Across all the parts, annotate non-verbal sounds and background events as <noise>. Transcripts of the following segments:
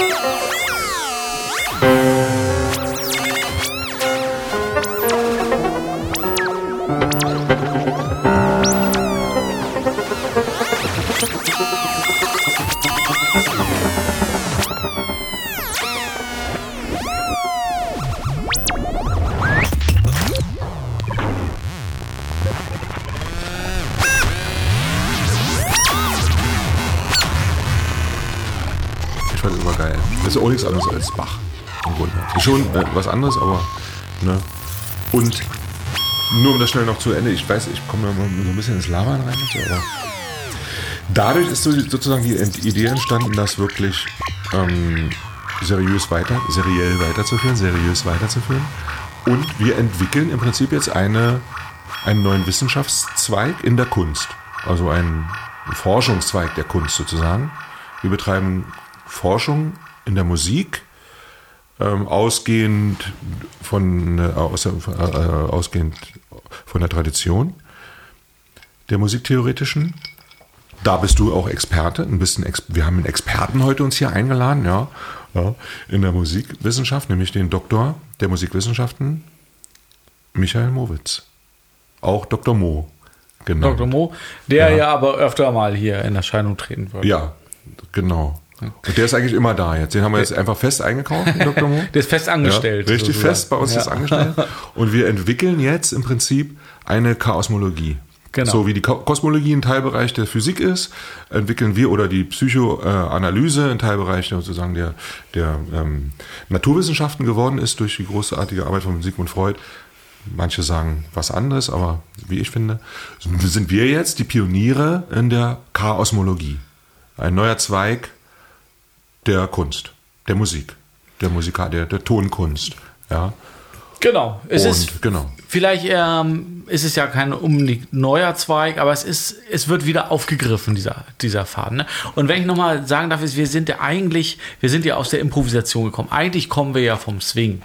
Oh, schon äh, was anderes, aber. Ne? Und nur um das schnell noch zu Ende, ich weiß, ich komme da mal so ein bisschen ins Labern rein, aber dadurch ist so, sozusagen die Idee entstanden, das wirklich ähm, seriös weiter, seriell weiterzuführen, seriös weiterzuführen. Und wir entwickeln im Prinzip jetzt eine, einen neuen Wissenschaftszweig in der Kunst. Also einen Forschungszweig der Kunst sozusagen. Wir betreiben Forschung in der Musik, ähm, ausgehend von, äh, aus, der- äh, ausgehend von der Tradition der musiktheoretischen. Da bist du auch Experte. Ein bisschen Ex wir haben einen Experten heute uns hier eingeladen, ja, ja, in der Musikwissenschaft, nämlich den Doktor der Musikwissenschaften, Michael Mowitz. Auch Dr. Mo. Genau. Dr. Mo, der ja. aber öfter mal hier in Erscheinung treten wird. Ja, genau. Und der ist eigentlich immer da jetzt. Den haben wir jetzt einfach fest eingekauft, Dr. Mo. <laughs> Der ist fest angestellt. Ja, richtig sozusagen. fest bei uns Ja. ist angestellt. Und wir entwickeln jetzt im Prinzip eine Chaosmologie. Genau. So wie die Ko- Kosmologie ein Teilbereich der Physik ist, entwickeln wir oder die Psychoanalyse ein Teilbereich der sozusagen der, der ähm, Naturwissenschaften geworden ist durch die großartige Arbeit von Sigmund Freud. Manche sagen was anderes, aber wie ich finde, sind wir jetzt die Pioniere in der Chaosmologie. Ein neuer Zweig der Kunst, der Musik, der Musika, der, der Tonkunst. Ja. Genau. Es Und, ist genau. vielleicht ähm, ist es ja kein unbedingt neuer Zweig, aber es ist, es wird wieder aufgegriffen, dieser, dieser Faden. Ne? Und wenn ich nochmal sagen darf, ist, wir sind ja eigentlich, wir sind ja aus der Improvisation gekommen. Eigentlich kommen wir ja vom Swing.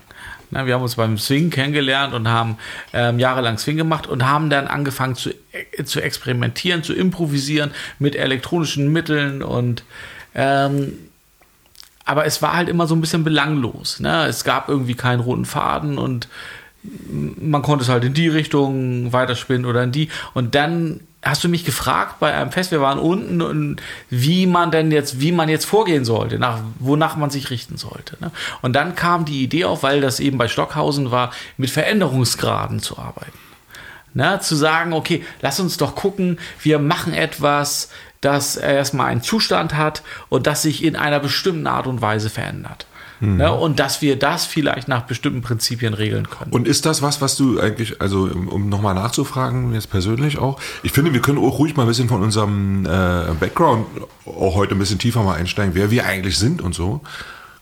Ne, wir haben uns beim Swing kennengelernt und haben ähm, jahrelang Swing gemacht und haben dann angefangen zu, äh, zu experimentieren, zu improvisieren mit elektronischen Mitteln und ähm, aber es war halt immer so ein bisschen belanglos. Ne? Es gab irgendwie keinen roten Faden und man konnte es halt in die Richtung weiterspinnen oder in die. Und dann hast du mich gefragt bei einem Fest, wir waren unten, und wie man denn jetzt, wie man jetzt vorgehen sollte, nach, wonach man sich richten sollte. Ne? Und dann kam die Idee auf, weil das eben bei Stockhausen war, mit Veränderungsgraden zu arbeiten. Ne, zu sagen, okay, lass uns doch gucken, wir machen etwas, das erstmal einen Zustand hat und das sich in einer bestimmten Art und Weise verändert. Ne, und dass wir das vielleicht nach bestimmten Prinzipien regeln können. Und ist das was, was du eigentlich, also um, nochmal nachzufragen, jetzt persönlich auch, ich finde, wir können auch ruhig mal ein bisschen von unserem äh, Background auch heute ein bisschen tiefer mal einsteigen, wer wir eigentlich sind und so.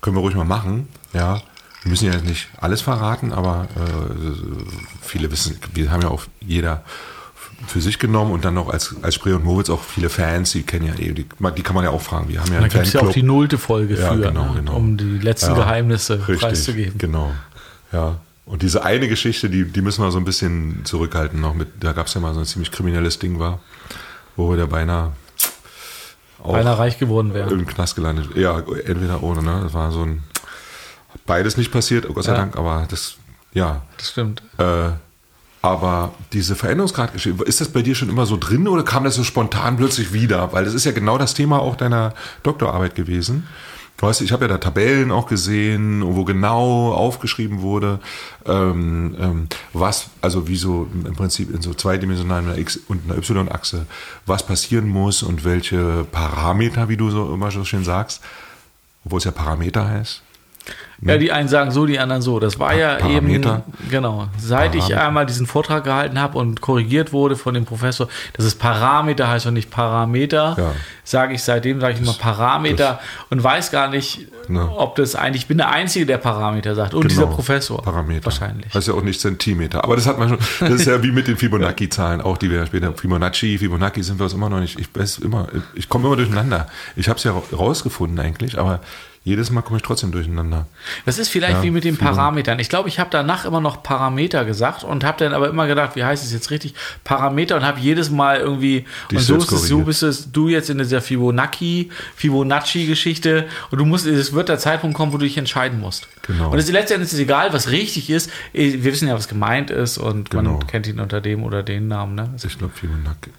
Können wir ruhig mal machen, ja. Wir müssen ja nicht alles verraten, aber äh, viele wissen, wir haben ja auch jeder für sich genommen und dann noch als, als Spree und Moritz auch viele Fans, die kennen ja eh, die, die kann man ja auch fragen. Wir haben ja da gibt es ja auch die nullte Folge Ja, für, genau, ne, genau. um die letzten Ja, Geheimnisse Richtig, preiszugeben. Genau. Ja. Und diese eine Geschichte, die, die müssen wir so ein bisschen zurückhalten noch mit, da gab es ja mal so ein ziemlich kriminelles Ding war, wo wir da beinahe auch Beinahe reich geworden wäre. im Knast gelandet. Ja, entweder ohne, ne? Das war so ein beides nicht passiert, oh Gott sei Ja. Dank, aber das, ja. Das stimmt. Äh, aber diese Veränderungsgradgeschichte, ist das bei dir schon immer so drin oder kam das so spontan plötzlich wieder? Weil das ist ja genau das Thema auch deiner Doktorarbeit gewesen. Du weißt, ich habe ja da Tabellen auch gesehen, wo genau aufgeschrieben wurde, ähm, ähm, was, also wie so im Prinzip in so zweidimensionalen einer X- und einer Y-Achse, was passieren muss und welche Parameter, wie du so immer so schön sagst, obwohl es ja Parameter heißt. Ja, die einen sagen so, die anderen so. Das war ja Parameter. eben, genau, seit ich Parameter. einmal diesen Vortrag gehalten habe und korrigiert wurde von dem Professor, dass es Parameter heißt und nicht Parameter, Ja. sage ich seitdem, sage ich immer Parameter und weiß gar nicht, Ne. ob das eigentlich, ich bin der Einzige, der Parameter sagt und dieser Genau, Professor. Parameter. Wahrscheinlich. Das ist ja auch nicht Zentimeter. Aber das hat man schon. Das ist ja wie mit den Fibonacci-Zahlen, auch die wir später. Fibonacci, Fibonacci sind wir uns immer noch nicht. Ich weiß immer, ich komme immer durcheinander. Ich habe es ja rausgefunden eigentlich, aber jedes Mal komme ich trotzdem durcheinander. Das ist vielleicht Ja, wie mit den Parametern. Ich glaube, ich habe danach immer noch Parameter gesagt und habe dann aber immer gedacht, wie heißt es jetzt richtig? Parameter und habe jedes Mal irgendwie Dich und so ist es, so bist es du jetzt in dieser Fibonacci, Fibonacci-Geschichte und du musst, es wird der Zeitpunkt kommen, wo du dich entscheiden musst. Genau. Und es ist letztendlich ist egal, was richtig ist. Wir wissen ja, was gemeint ist und Genau. man kennt ihn unter dem oder den Namen. Ne? Ich glaube, Fibonacci,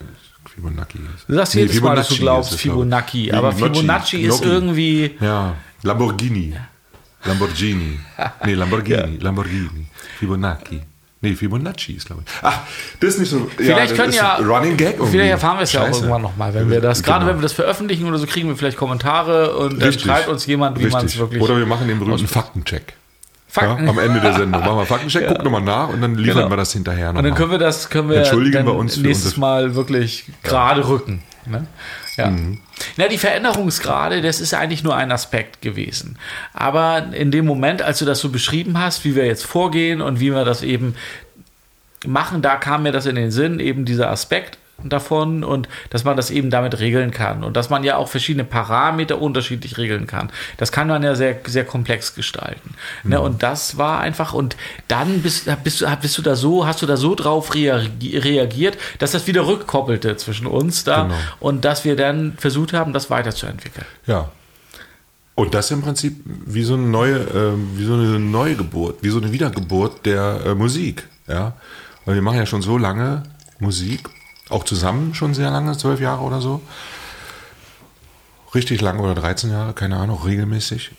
Fibonacci ist. Du sagst Nee, jedes Mal, dass du Fibonacci glaubst es, glaub ich. Fibonacci, aber Fibonacci ist irgendwie Ja, Lamborghini. Lamborghini. <laughs> Nee, Lamborghini. Lamborghini. Fibonacci. Nee, Fibonacci ist, glaube ich. Ach, das ist nicht so. Vielleicht das können ja. Running Gag irgendwie. Vielleicht erfahren wir es ja auch irgendwann nochmal, wenn wir das. Gerade Genau. wenn wir das veröffentlichen oder so, kriegen wir vielleicht Kommentare und dann Richtig. schreibt uns jemand, wie man es wirklich. Oder wir machen den berühmten Faktencheck. Ja, Fakten. am Ende der Sendung machen wir Faktencheck, gucken nochmal nach und dann liefern Genau. wir das hinterher und dann nochmal. können wir das, können wir Entschuldigen dann wir uns nächstes Mal wirklich gerade rücken. Ne? Ja. Mhm. Na, die Veränderungsgrade, das ist eigentlich nur ein Aspekt gewesen. Aber in dem Moment, als du das so beschrieben hast, wie wir jetzt vorgehen und wie wir das eben machen, da kam mir das in den Sinn, eben dieser Aspekt davon und dass man das eben damit regeln kann und dass man ja auch verschiedene Parameter unterschiedlich regeln kann. Das kann man ja sehr, sehr komplex gestalten. Ne? Und das war einfach und dann bist, bist, du, bist du da so, hast du da so drauf reagi- reagiert, dass das wieder rückkoppelte zwischen uns da Genau. und dass wir dann versucht haben, das weiterzuentwickeln. Ja. Und das im Prinzip wie so eine neue, äh, wie so eine Neugeburt, wie so eine Wiedergeburt der äh, Musik. Ja. Weil wir machen ja schon so lange Musik, auch zusammen schon sehr lange, zwölf Jahre oder so. Richtig lang oder 13 Jahre, keine Ahnung, regelmäßig.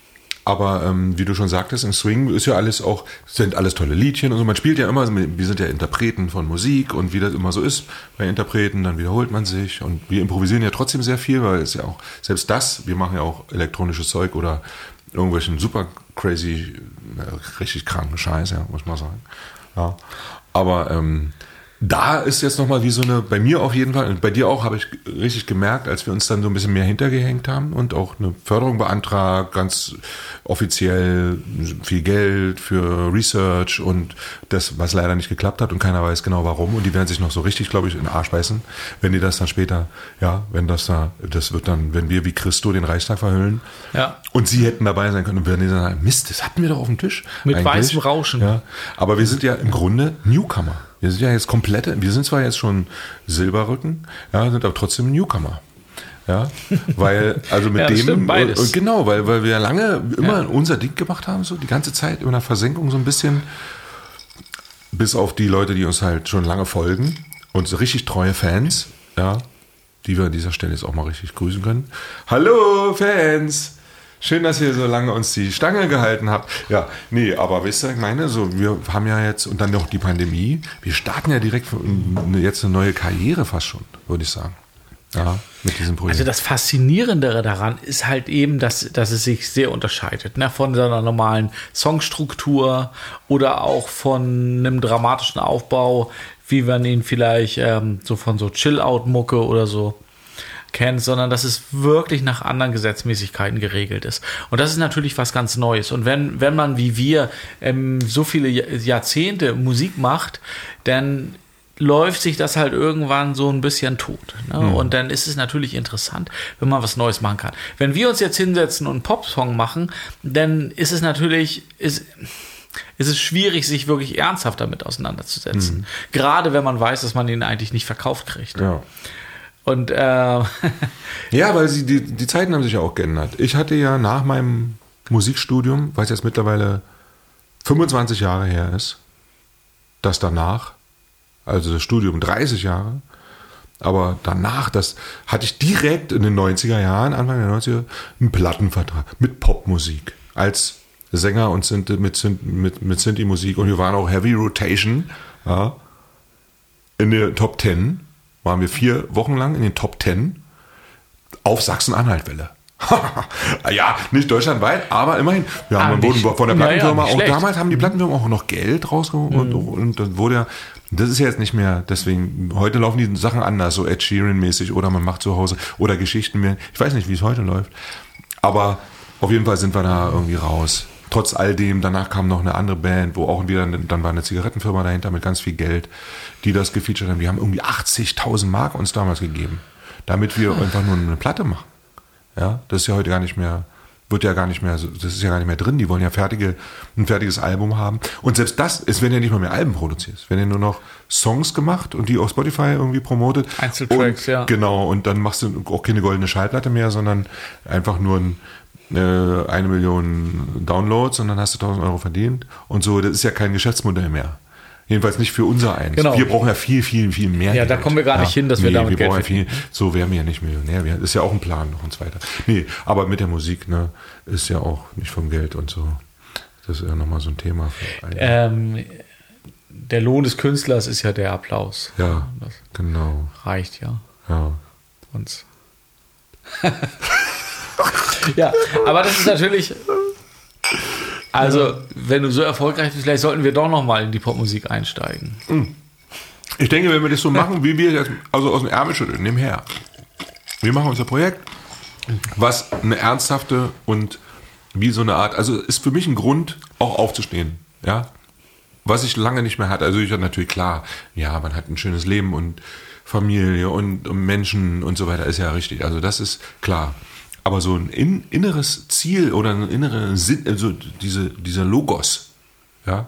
Aber ähm, wie du schon sagtest, im Swing ist ja alles auch, sind alles tolle Liedchen und so. Man spielt ja immer, wir sind ja Interpreten von Musik und wie das immer so ist bei Interpreten, dann wiederholt man sich und wir improvisieren ja trotzdem sehr viel, weil es ja auch, selbst das, wir machen ja auch elektronisches Zeug oder irgendwelchen super crazy, äh, richtig kranken Scheiß, ja, muss man sagen. Ja. Aber ähm, da ist jetzt nochmal wie so eine, bei mir auf jeden Fall, und bei dir auch, habe ich richtig gemerkt, als wir uns dann so ein bisschen mehr hintergehängt haben und auch eine Förderung beantragt, ganz offiziell viel Geld für Research und das, was leider nicht geklappt hat und keiner weiß genau warum und die werden sich noch so richtig, glaube ich, in den Arsch beißen, wenn die das dann später, ja, wenn das da, das wird dann, wenn wir wie Christo den Reichstag verhüllen Ja. und sie hätten dabei sein können und würden die dann sagen, Mist, das hatten wir doch auf dem Tisch. Mit weißem Rauschen. Ja, aber wir sind ja im Grunde Newcomer. Wir sind ja jetzt komplette, wir sind zwar jetzt schon Silberrücken, ja, sind aber trotzdem Newcomer. Ja, weil, also mit Ja, dem, stimmt, beides. und genau, weil, weil wir lange immer Ja. unser Ding gemacht haben, so die ganze Zeit in der Versenkung so ein bisschen, bis auf die Leute, die uns halt schon lange folgen und so richtig treue Fans, ja, die wir an dieser Stelle jetzt auch mal richtig grüßen können. Hallo Fans! Schön, dass ihr so lange uns die Stange gehalten habt. Ja, nee, aber wisst ihr, ich meine, so, wir haben ja jetzt, und dann noch die Pandemie, wir starten ja direkt eine- jetzt eine neue Karriere fast schon, würde ich sagen. Ja, mit diesem Projekt. Also das Faszinierendere daran ist halt eben, dass, dass es sich sehr unterscheidet ne? von seiner normalen Songstruktur oder auch von einem dramatischen Aufbau, wie man ihn vielleicht ähm, so von so Chill-Out-Mucke oder so kennt, sondern dass es wirklich nach anderen Gesetzmäßigkeiten geregelt ist. Und das ist natürlich was ganz Neues. Und wenn, wenn man wie wir ähm, so viele Jahr- Jahrzehnte Musik macht, dann läuft sich das halt irgendwann so ein bisschen tot. Ne? Und dann ist es natürlich interessant, wenn man was Neues machen kann. Wenn wir uns jetzt hinsetzen und einen Popsong machen, dann ist es natürlich, ist, ist es schwierig, sich wirklich ernsthaft damit auseinanderzusetzen. Gerade wenn man weiß, dass man ihn eigentlich nicht verkauft kriegt. ja. Und äh, <laughs> Ja, weil sie, die, die Zeiten haben sich ja auch geändert. Ich hatte ja nach meinem Musikstudium, es jetzt mittlerweile 25 Jahre her ist, das danach, also das Studium 30 Jahre, aber danach, das hatte ich direkt in den 90er Jahren, Anfang der 90er, einen Plattenvertrag mit Popmusik als Sänger und Synthi, mit, mit, mit Synthi-Musik und wir waren auch Heavy Rotation, ja, in der Top 10 waren wir vier Wochen lang in den Top 10 auf Sachsen-Anhalt-Welle. <laughs> ja, nicht deutschlandweit, aber immerhin. Wir haben Ah, wurden von der ja, ja, Plattenfirma, nicht auch damals haben die Plattenfirmen auch noch Geld rausgeholt und, und dann wurde ja, das ist ja jetzt nicht mehr, deswegen, heute laufen die Sachen anders, so Ed Sheeran-mäßig oder man macht zu Hause oder Geschichten mehr. Ich weiß nicht, wie es heute läuft. Aber auf jeden Fall sind wir da irgendwie raus. Trotz all dem, danach kam noch eine andere Band, wo auch wieder, dann war eine Zigarettenfirma dahinter mit ganz viel Geld, die das gefeatured haben. Die haben irgendwie 80.000 Mark uns damals gegeben, damit wir einfach nur eine Platte machen. Ja, das ist ja heute gar nicht mehr, wird ja gar nicht mehr, das ist ja gar nicht mehr drin. Die wollen ja fertige, ein fertiges Album haben. Und selbst das, es werden ja nicht mal mehr Alben produziert. Es werden ja nur noch Songs gemacht und die auf Spotify irgendwie promotet. Einzeltracks, und, ja. Genau, und dann machst du auch keine goldene Schallplatte mehr, sondern einfach nur ein, eine Million Downloads und dann hast du 1000 Euro verdient. Und so, das ist ja kein Geschäftsmodell mehr. Jedenfalls nicht für unser eins. Genau. Wir brauchen ja viel, viel, viel mehr. Ja, da kommen wir gar nicht hin, dass wir damit wir Geld brauchen ja viel, So wären wir ja nicht Millionär. Das ist ja auch ein Plan noch und so weiter. Nee, aber mit der Musik, ne, ist ja auch nicht vom Geld und so. Das ist ja nochmal so ein Thema. Ähm, der Lohn des Künstlers ist ja der Applaus. ja, Das genau. reicht ja Ja. uns. <laughs> <laughs> ja, aber das ist natürlich. Also, wenn du so erfolgreich bist, vielleicht sollten wir doch noch mal in die Popmusik einsteigen. Ich denke, wenn wir das so machen, wie wir jetzt, also aus dem Ärmel schütteln, nehmen her. Wir machen unser Projekt, was eine ernsthafte und wie so eine Art, also ist für mich ein Grund, auch aufzustehen, ja. Was ich lange nicht mehr hatte. Also ich hatte natürlich klar, ja, man hat ein schönes Leben und Familie und, und Menschen und so weiter, ist ja richtig. Also das ist klar. Aber so ein in, inneres Ziel oder ein innerer Sinn, also diese, dieser Logos, ja,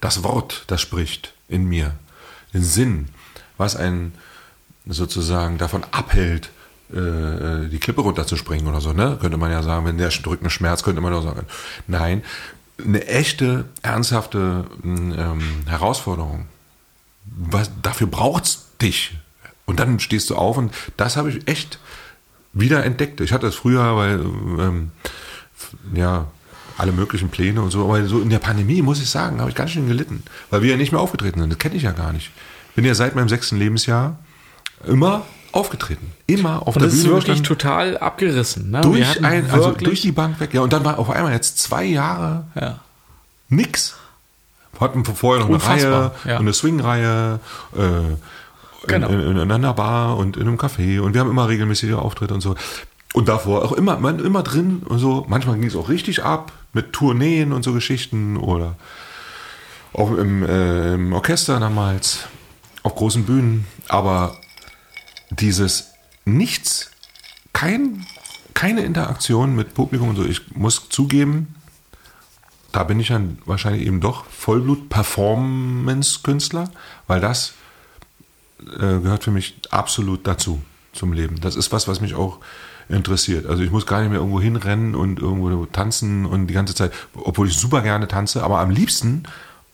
das Wort, das spricht in mir, den Sinn, was einen sozusagen davon abhält, äh, die Klippe runterzuspringen oder so, ne? Könnte man ja sagen, wenn der drückende Schmerz, könnte man auch sagen. Nein, eine echte, ernsthafte ähm, Herausforderung. Was, dafür braucht's dich. Und dann stehst du auf und das habe ich echt wieder entdeckt. Ich hatte das früher, weil ähm, ja, alle möglichen Pläne und so, aber so in der Pandemie, muss ich sagen, habe ich ganz schön gelitten, weil wir ja nicht mehr aufgetreten sind. Das kenne ich ja gar nicht. Bin ja seit meinem sechsten Lebensjahr immer aufgetreten. Immer auf Und der das ist Bühne wirklich gestanden. total abgerissen. Ne? Durch, ein, also wirklich- durch die Bank weg. Ja, und dann war auf einmal jetzt zwei Jahre ja. nix. Wir hatten vorher noch Unfassbar, eine Reihe, ja. eine Swing-Reihe, äh, Genau. in, in, in einer Bar und in einem Café und wir haben immer regelmäßige Auftritte und so. Und davor auch immer, man, immer drin und so. Manchmal ging es auch richtig ab mit Tourneen und so Geschichten oder auch im, äh, im Orchester damals, auf großen Bühnen. Aber dieses Nichts, kein, keine Interaktion mit Publikum und so. Ich muss zugeben, da bin ich dann wahrscheinlich eben doch Vollblut-Performance-Künstler, weil das äh, gehört für mich absolut dazu, zum Leben. Das ist was, was mich auch interessiert. Also ich muss gar nicht mehr irgendwo hinrennen und irgendwo tanzen und die ganze Zeit, obwohl ich super gerne tanze, aber am liebsten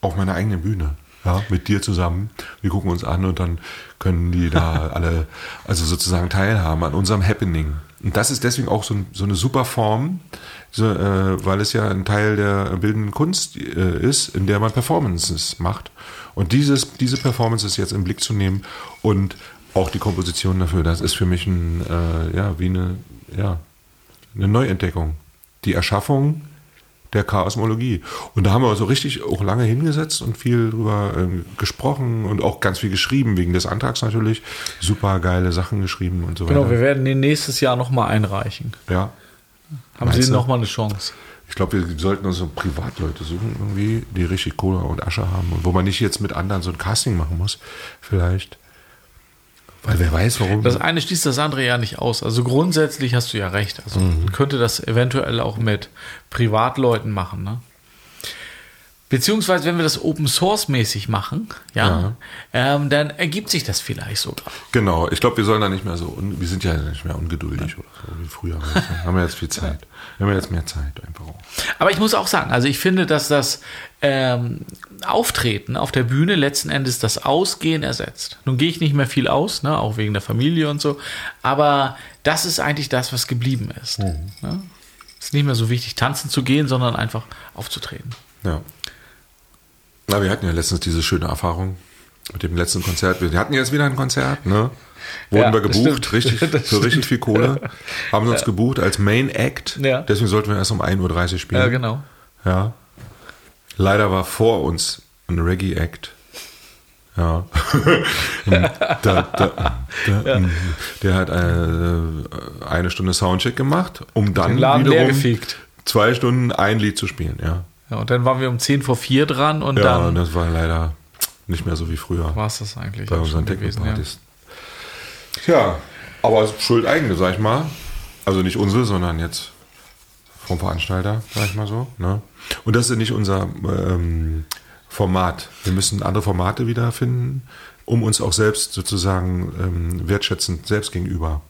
auf meiner eigenen Bühne. Ja, mit dir zusammen. Wir gucken uns an und dann können die da <laughs> alle, also sozusagen teilhaben an unserem Happening. Und das ist deswegen auch so, so eine super Form, so, äh, weil es ja ein Teil der bildenden Kunst äh, ist, in der man Performances macht. Und dieses, diese Performances jetzt im Blick zu nehmen und auch die Komposition dafür, das ist für mich ein, äh, ja, wie eine, ja, eine Neuentdeckung. Die Erschaffung der Chaosmologie. Und da haben wir so richtig auch lange hingesetzt und viel drüber ähm, gesprochen und auch ganz viel geschrieben, wegen des Antrags natürlich. Super geile Sachen geschrieben und so Genau, weiter. wir werden den nächstes Jahr noch mal einreichen. ja. Haben Meinst Sie du? noch mal eine Chance? Ich glaube, wir sollten uns so Privatleute suchen, irgendwie, die richtig Kohle und Asche haben und wo man nicht jetzt mit anderen so ein Casting machen muss, vielleicht. Weil wer weiß, warum. Das eine schließt das andere ja nicht aus. Also grundsätzlich hast du ja recht. Also Mhm. man könnte das eventuell auch mit Privatleuten machen, ne? Beziehungsweise, wenn wir das Open Source mäßig machen, ja, Ähm, dann ergibt sich das vielleicht sogar. genau, ich glaube, wir sollen da nicht mehr so, wir sind ja nicht mehr ungeduldig oder so wie früher. Wir haben ja jetzt viel Zeit. Wir haben ja jetzt mehr Zeit einfach auch. Aber ich muss auch sagen, also ich finde, dass das ähm, Auftreten auf der Bühne letzten Endes das Ausgehen ersetzt. Nun gehe ich nicht mehr viel aus, ne, auch wegen der Familie und so, aber das ist eigentlich das, was geblieben ist. Ne? Ist nicht mehr so wichtig, tanzen zu gehen, sondern einfach aufzutreten. Ja. Na, wir hatten ja letztens diese schöne Erfahrung mit dem letzten Konzert. Wir hatten jetzt wieder ein Konzert, ne? Wurden Ja, wir gebucht, richtig, <laughs> für richtig viel Kohle. Haben sie uns gebucht als Main Act. Ja. Deswegen sollten wir erst um 1.30 Uhr spielen. Ja, genau. Ja. Leider war vor uns ein Reggae-Act. Ja. <laughs> da, da, da, Der hat eine, eine Stunde Soundcheck gemacht, um dann Den Laden wiederum zwei Stunden ein Lied zu spielen. Ja, Ja, und dann waren wir um 10 vor 4 dran und ja dann das war leider nicht mehr so wie früher war es das eigentlich bei unseren gewesen. Ja. Techno-Partys. Tja, aber Schuld eigene, sag ich mal. Also nicht unsere, sondern jetzt vom Veranstalter, sag ich mal so. Ne? Und das ist nicht unser ähm, Format. Wir müssen andere Formate wiederfinden, um uns auch selbst sozusagen ähm, wertschätzend selbst gegenüber.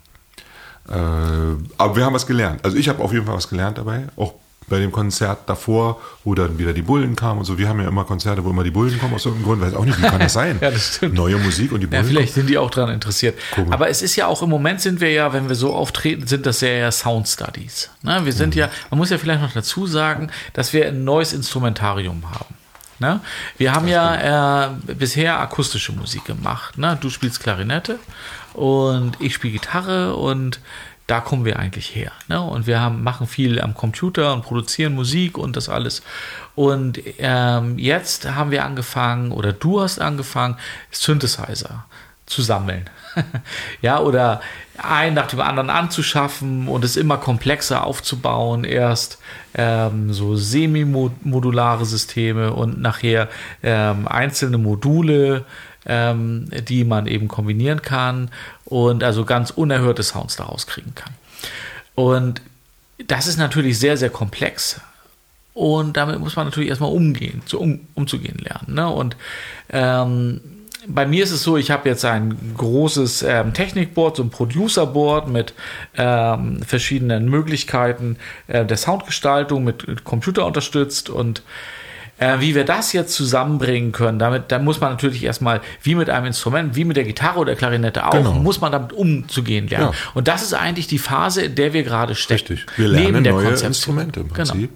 Äh, aber wir haben was gelernt. Also ich habe auf jeden Fall was gelernt dabei, auch bei dem Konzert davor, wo dann wieder die Bullen kamen und so. Wir haben ja immer Konzerte, wo immer die Bullen kommen aus irgendeinem Grund. Weiß auch nicht, wie kann das sein? <laughs> ja, das stimmt. Neue Musik und die Bullen. Ja, vielleicht sind die auch daran interessiert. Gucken. Aber es ist ja auch im Moment sind wir ja, wenn wir so auftreten, sind das ja eher Sound Studies. Ne? Wir sind mhm. ja, man muss ja vielleicht noch dazu sagen, dass wir ein neues Instrumentarium haben. Ne? Wir haben ja äh, bisher akustische Musik gemacht. Ne? Du spielst Klarinette und ich spiele Gitarre und da kommen wir eigentlich her. Ne? Und wir haben, machen viel am Computer und produzieren Musik und das alles. Und ähm, jetzt haben wir angefangen, oder du hast angefangen, Synthesizer zu sammeln. <laughs> ja, oder einen nach dem anderen anzuschaffen und es immer komplexer aufzubauen. Erst ähm, so semi-modulare Systeme und nachher ähm, einzelne Module ähm, die man eben kombinieren kann und also ganz unerhörte Sounds daraus kriegen kann. Und das ist natürlich sehr, sehr komplex. Und damit muss man natürlich erstmal umgehen, zu, um, umzugehen lernen. Ne? Und ähm, bei mir ist es so, ich habe jetzt ein großes ähm, Technikboard, so ein Producerboard mit ähm, verschiedenen Möglichkeiten äh, der Soundgestaltung, mit Computer unterstützt und äh, wie wir das jetzt zusammenbringen können, damit, da muss man natürlich erstmal, wie mit einem Instrument, wie mit der Gitarre oder Klarinette auch, genau. muss man damit umzugehen lernen. Ja. Und das ist eigentlich die Phase, in der wir gerade stecken. Richtig. Wir lernen neue Konzeption. Instrumente im Prinzip. Genau.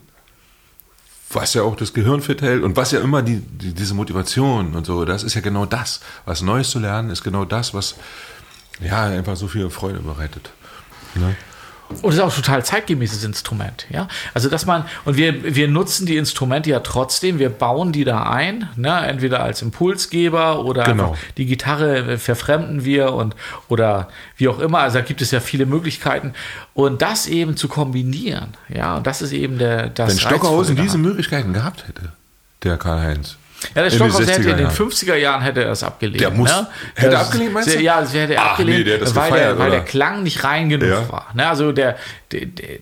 Was ja auch das Gehirn fit hält und was ja immer die, die, diese Motivation und so, das ist ja genau das. Was Neues zu lernen, ist genau das, was ja einfach so viel Freude bereitet. Ne? Und es ist auch total zeitgemäßes Instrument, ja. Also dass man, und wir, wir nutzen die Instrumente ja trotzdem, wir bauen die da ein, ne? entweder als Impulsgeber oder genau. die Gitarre verfremden wir und oder wie auch immer. Also da gibt es ja viele Möglichkeiten. Und das eben zu kombinieren, ja, und das ist eben der das Wenn Stockhausen diese Möglichkeiten gehabt hätte, der Karl-Heinz, ja, der Stockhaus hätte in den 50er Jahren hätte er das abgelehnt. Der muss, ne? hätte das, abgelehnt, meinst du? Ja, das hätte er Ach, abgelehnt, nee, der weil, gefeiert, der, weil der Klang nicht rein genug ja. war. Ne? Also der, der, der,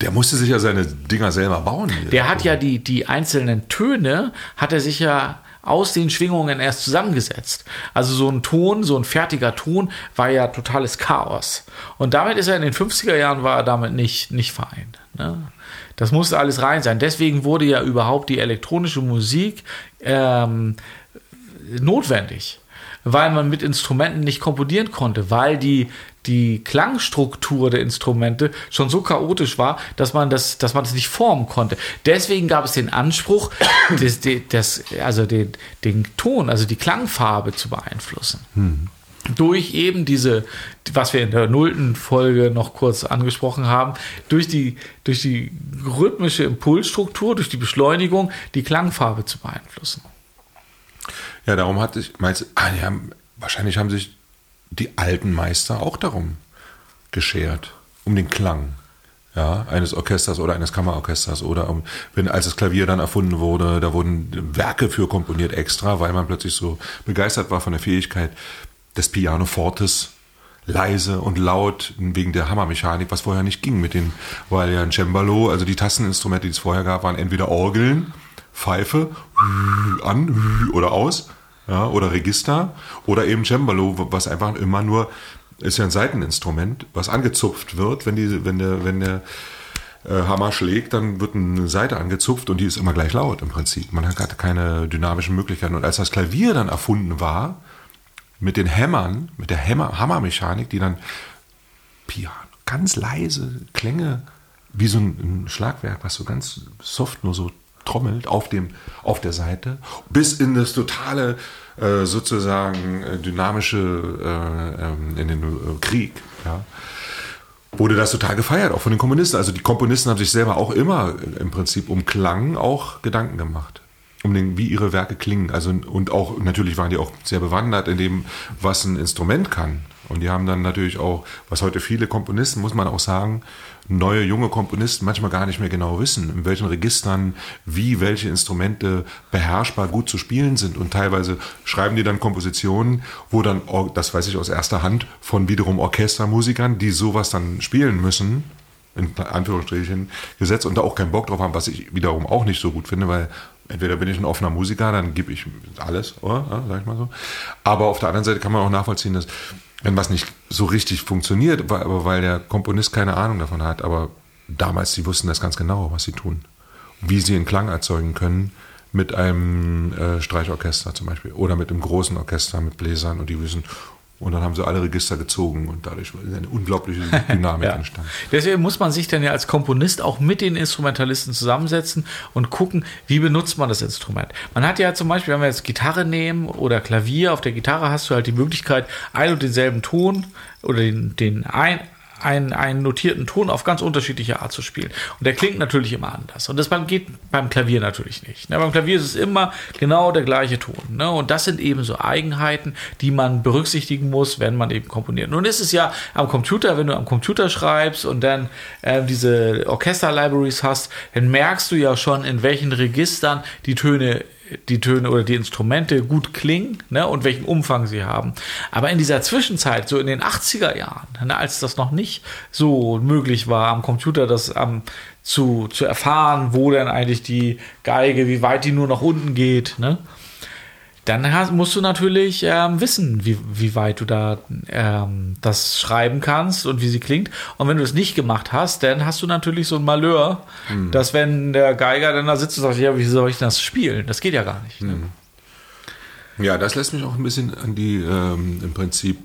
der, musste sich ja seine Dinger selber bauen. Der hat ja die, die einzelnen Töne, hat er sich ja aus den Schwingungen erst zusammengesetzt. Also so ein Ton, so ein fertiger Ton war ja totales Chaos. Und damit ist er in den 50er Jahren war er damit nicht, nicht vereint. Ne? Das musste alles rein sein. Deswegen wurde ja überhaupt die elektronische Musik ähm, notwendig, weil man mit Instrumenten nicht komponieren konnte, weil die die Klangstruktur der Instrumente schon so chaotisch war, dass man das, dass man das nicht formen konnte. Deswegen gab es den Anspruch, das, das, also den, den Ton, also die Klangfarbe zu beeinflussen. Hm durch eben diese, was wir in der nullten Folge noch kurz angesprochen haben, durch die, durch die rhythmische Impulsstruktur, durch die Beschleunigung, die Klangfarbe zu beeinflussen. Ja, darum hatte ich, meinst ah, ja, wahrscheinlich haben sich die alten Meister auch darum geschert, um den Klang ja, eines Orchesters oder eines Kammerorchesters oder um, wenn als das Klavier dann erfunden wurde, da wurden Werke für komponiert extra, weil man plötzlich so begeistert war von der Fähigkeit, des Pianofortes leise und laut wegen der Hammermechanik, was vorher nicht ging mit den, weil ja ein Cembalo, also die Tasteninstrumente, die es vorher gab, waren entweder Orgeln, Pfeife, an oder aus, ja, oder Register, oder eben Cembalo, was einfach immer nur, ist ja ein Seiteninstrument, was angezupft wird, wenn die, wenn der, wenn der äh, Hammer schlägt, dann wird eine Seite angezupft und die ist immer gleich laut im Prinzip. Man hat keine dynamischen Möglichkeiten. Und als das Klavier dann erfunden war, mit den Hämmern, mit der Hämmer, Hammermechanik, die dann Piano, ganz leise Klänge, wie so ein, ein, Schlagwerk, was so ganz soft nur so trommelt auf, dem, auf der Seite, bis in das totale, äh, sozusagen äh, dynamische, äh, ähm, in den äh, Krieg, ja, wurde das total gefeiert, auch von den Kommunisten. Also die Komponisten haben sich selber auch immer im Prinzip um Klang auch Gedanken gemacht um den, wie ihre Werke klingen. Also, und auch, natürlich waren die auch sehr bewandert in dem, was ein Instrument kann. Und die haben dann natürlich auch, was heute viele Komponisten, muss man auch sagen, neue junge Komponisten manchmal gar nicht mehr genau wissen, in welchen Registern, wie welche Instrumente beherrschbar gut zu spielen sind. Und teilweise schreiben die dann Kompositionen, wo dann, das weiß ich aus erster Hand, von wiederum Orchestermusikern, die sowas dann spielen müssen, in Anführungsstrichen, gesetzt und da auch keinen Bock drauf haben, was ich wiederum auch nicht so gut finde, weil entweder bin ich ein offener Musiker, dann gebe ich alles, oder? Ja, sag ich mal so. Aber auf der anderen Seite kann man auch nachvollziehen, dass wenn was nicht so richtig funktioniert, weil, weil der Komponist keine Ahnung davon hat, aber damals, die wussten das ganz genau, was sie tun. Wie sie einen Klang erzeugen können mit einem äh, Streichorchester zum Beispiel oder mit einem großen Orchester mit Bläsern und die wissen, und dann haben sie alle Register gezogen und dadurch ist eine unglaubliche Dynamik <laughs> ja. entstanden. Deswegen muss man sich dann ja als Komponist auch mit den Instrumentalisten zusammensetzen und gucken, wie benutzt man das Instrument. Man hat ja zum Beispiel, wenn wir jetzt Gitarre nehmen oder Klavier, auf der Gitarre hast du halt die Möglichkeit, ein und denselben Ton oder den, den ein, einen, einen notierten Ton auf ganz unterschiedliche Art zu spielen. Und der klingt natürlich immer anders. Und das geht beim Klavier natürlich nicht. Ne? Beim Klavier ist es immer genau der gleiche Ton. Ne? Und das sind eben so Eigenheiten, die man berücksichtigen muss, wenn man eben komponiert. Nun ist es ja am Computer, wenn du am Computer schreibst und dann äh, diese Orchester-Libraries hast, dann merkst du ja schon, in welchen Registern die Töne die Töne oder die Instrumente gut klingen ne, und welchen Umfang sie haben. Aber in dieser Zwischenzeit, so in den 80er Jahren, ne, als das noch nicht so möglich war, am Computer das am, zu, zu erfahren, wo denn eigentlich die Geige, wie weit die nur nach unten geht, ne, dann hast, musst du natürlich ähm, wissen, wie, wie weit du da ähm, das schreiben kannst und wie sie klingt. Und wenn du es nicht gemacht hast, dann hast du natürlich so ein Malheur, mhm. dass wenn der Geiger dann da sitzt und sagt, ja, wie soll ich das spielen? Das geht ja gar nicht. Ne? Mhm. Ja, das lässt mich auch ein bisschen an die ähm, im Prinzip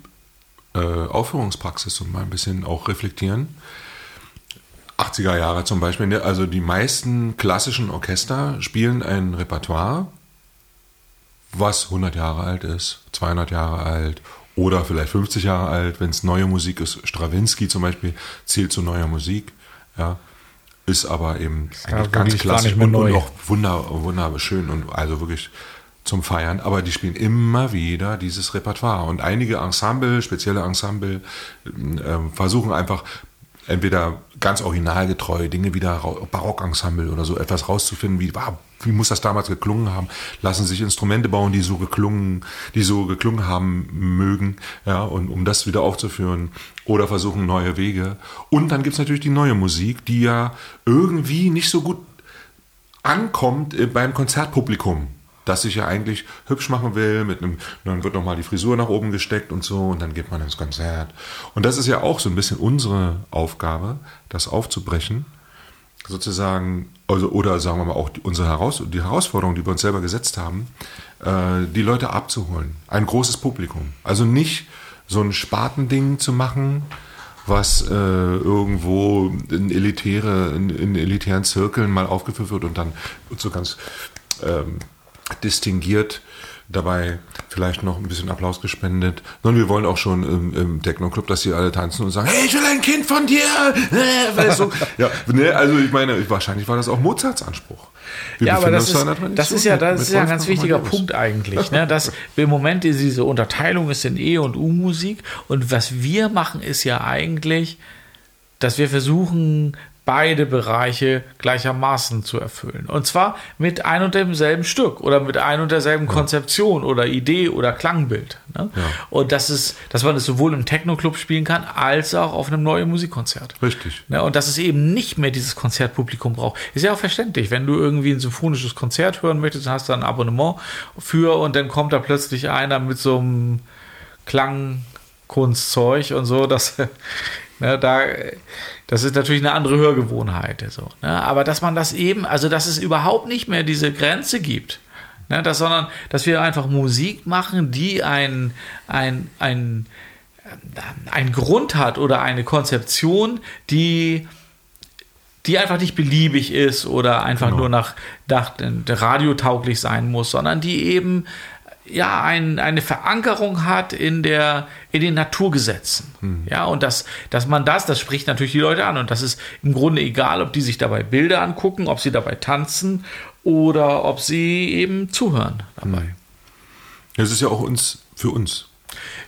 äh, Aufführungspraxis und mal ein bisschen auch reflektieren. 80er Jahre zum Beispiel, ne? also die meisten klassischen Orchester spielen ein Repertoire was 100 Jahre alt ist, 200 Jahre alt oder vielleicht 50 Jahre alt, wenn es neue Musik ist. Stravinsky zum Beispiel zählt zu neuer Musik, ja, ist aber eben eigentlich ganz klassisch und, und auch wunder, wunderschön und also wirklich zum Feiern, aber die spielen immer wieder dieses Repertoire und einige Ensemble, spezielle Ensemble, äh, versuchen einfach entweder ganz originalgetreu Dinge wieder Barockensemble oder so etwas rauszufinden, wie wie muss das damals geklungen haben? Lassen sich Instrumente bauen, die so geklungen, die so geklungen haben mögen, ja, und um das wieder aufzuführen oder versuchen neue Wege. Und dann gibt's natürlich die neue Musik, die ja irgendwie nicht so gut ankommt äh, beim Konzertpublikum das sich ja eigentlich hübsch machen will, mit einem, dann wird nochmal die Frisur nach oben gesteckt und so und dann geht man ins Konzert. Und das ist ja auch so ein bisschen unsere Aufgabe, das aufzubrechen sozusagen, also, oder sagen wir mal auch die, unsere Heraus die Herausforderung, die wir uns selber gesetzt haben, äh, die Leute abzuholen. Ein großes Publikum. Also nicht so ein Spartending zu machen, was äh, irgendwo in elitäre, in, in, elitären Zirkeln mal aufgeführt wird und dann so ganz ähm, distinguiert dabei vielleicht noch ein bisschen Applaus gespendet. Und wir wollen auch schon im, im Techno-Club, dass sie alle tanzen und sagen, hey, ich will ein Kind von dir. <laughs> Weißt du? <laughs> ja, ne, also ich meine, wahrscheinlich war das auch Mozarts Anspruch. Wir ja, aber das ist, das ist ja, das ist ja ein ganz wichtiger Punkt eigentlich, ne? dass im Moment diese Unterteilung ist in E- und U-Musik und was wir machen ist ja eigentlich, dass wir versuchen, beide Bereiche gleichermaßen zu erfüllen. Und zwar mit ein und demselben Stück oder mit ein und derselben. Konzeption oder Idee oder Klangbild. Ne? Ja. Und das ist, dass man es sowohl im Techno-Club spielen kann, als auch auf einem neuen Musikkonzert. Richtig. Ne? Und dass es eben nicht mehr dieses Konzertpublikum braucht. Ist ja auch verständlich. Wenn du irgendwie ein symphonisches Konzert hören möchtest, dann hast du ein Abonnement für und dann kommt da plötzlich einer mit so einem Klangkunstzeug und so, dass ne, da das ist natürlich eine andere Hörgewohnheit. So, ne? Aber dass man das eben, also dass es überhaupt nicht mehr diese Grenze gibt, ne? das, sondern dass wir einfach Musik machen, die ein, ein, ein, ein Grund hat oder eine Konzeption, die die einfach nicht beliebig ist oder einfach genau. nur nach, nach radiotauglich sein muss, sondern die eben ja, ein, eine Verankerung hat in, der, in den Naturgesetzen. Mhm. Ja, und das, dass man das, das spricht natürlich die Leute an. Und das ist im Grunde egal, ob die sich dabei Bilder angucken, ob sie dabei tanzen oder ob sie eben zuhören dabei. Es ist ja auch uns, für uns.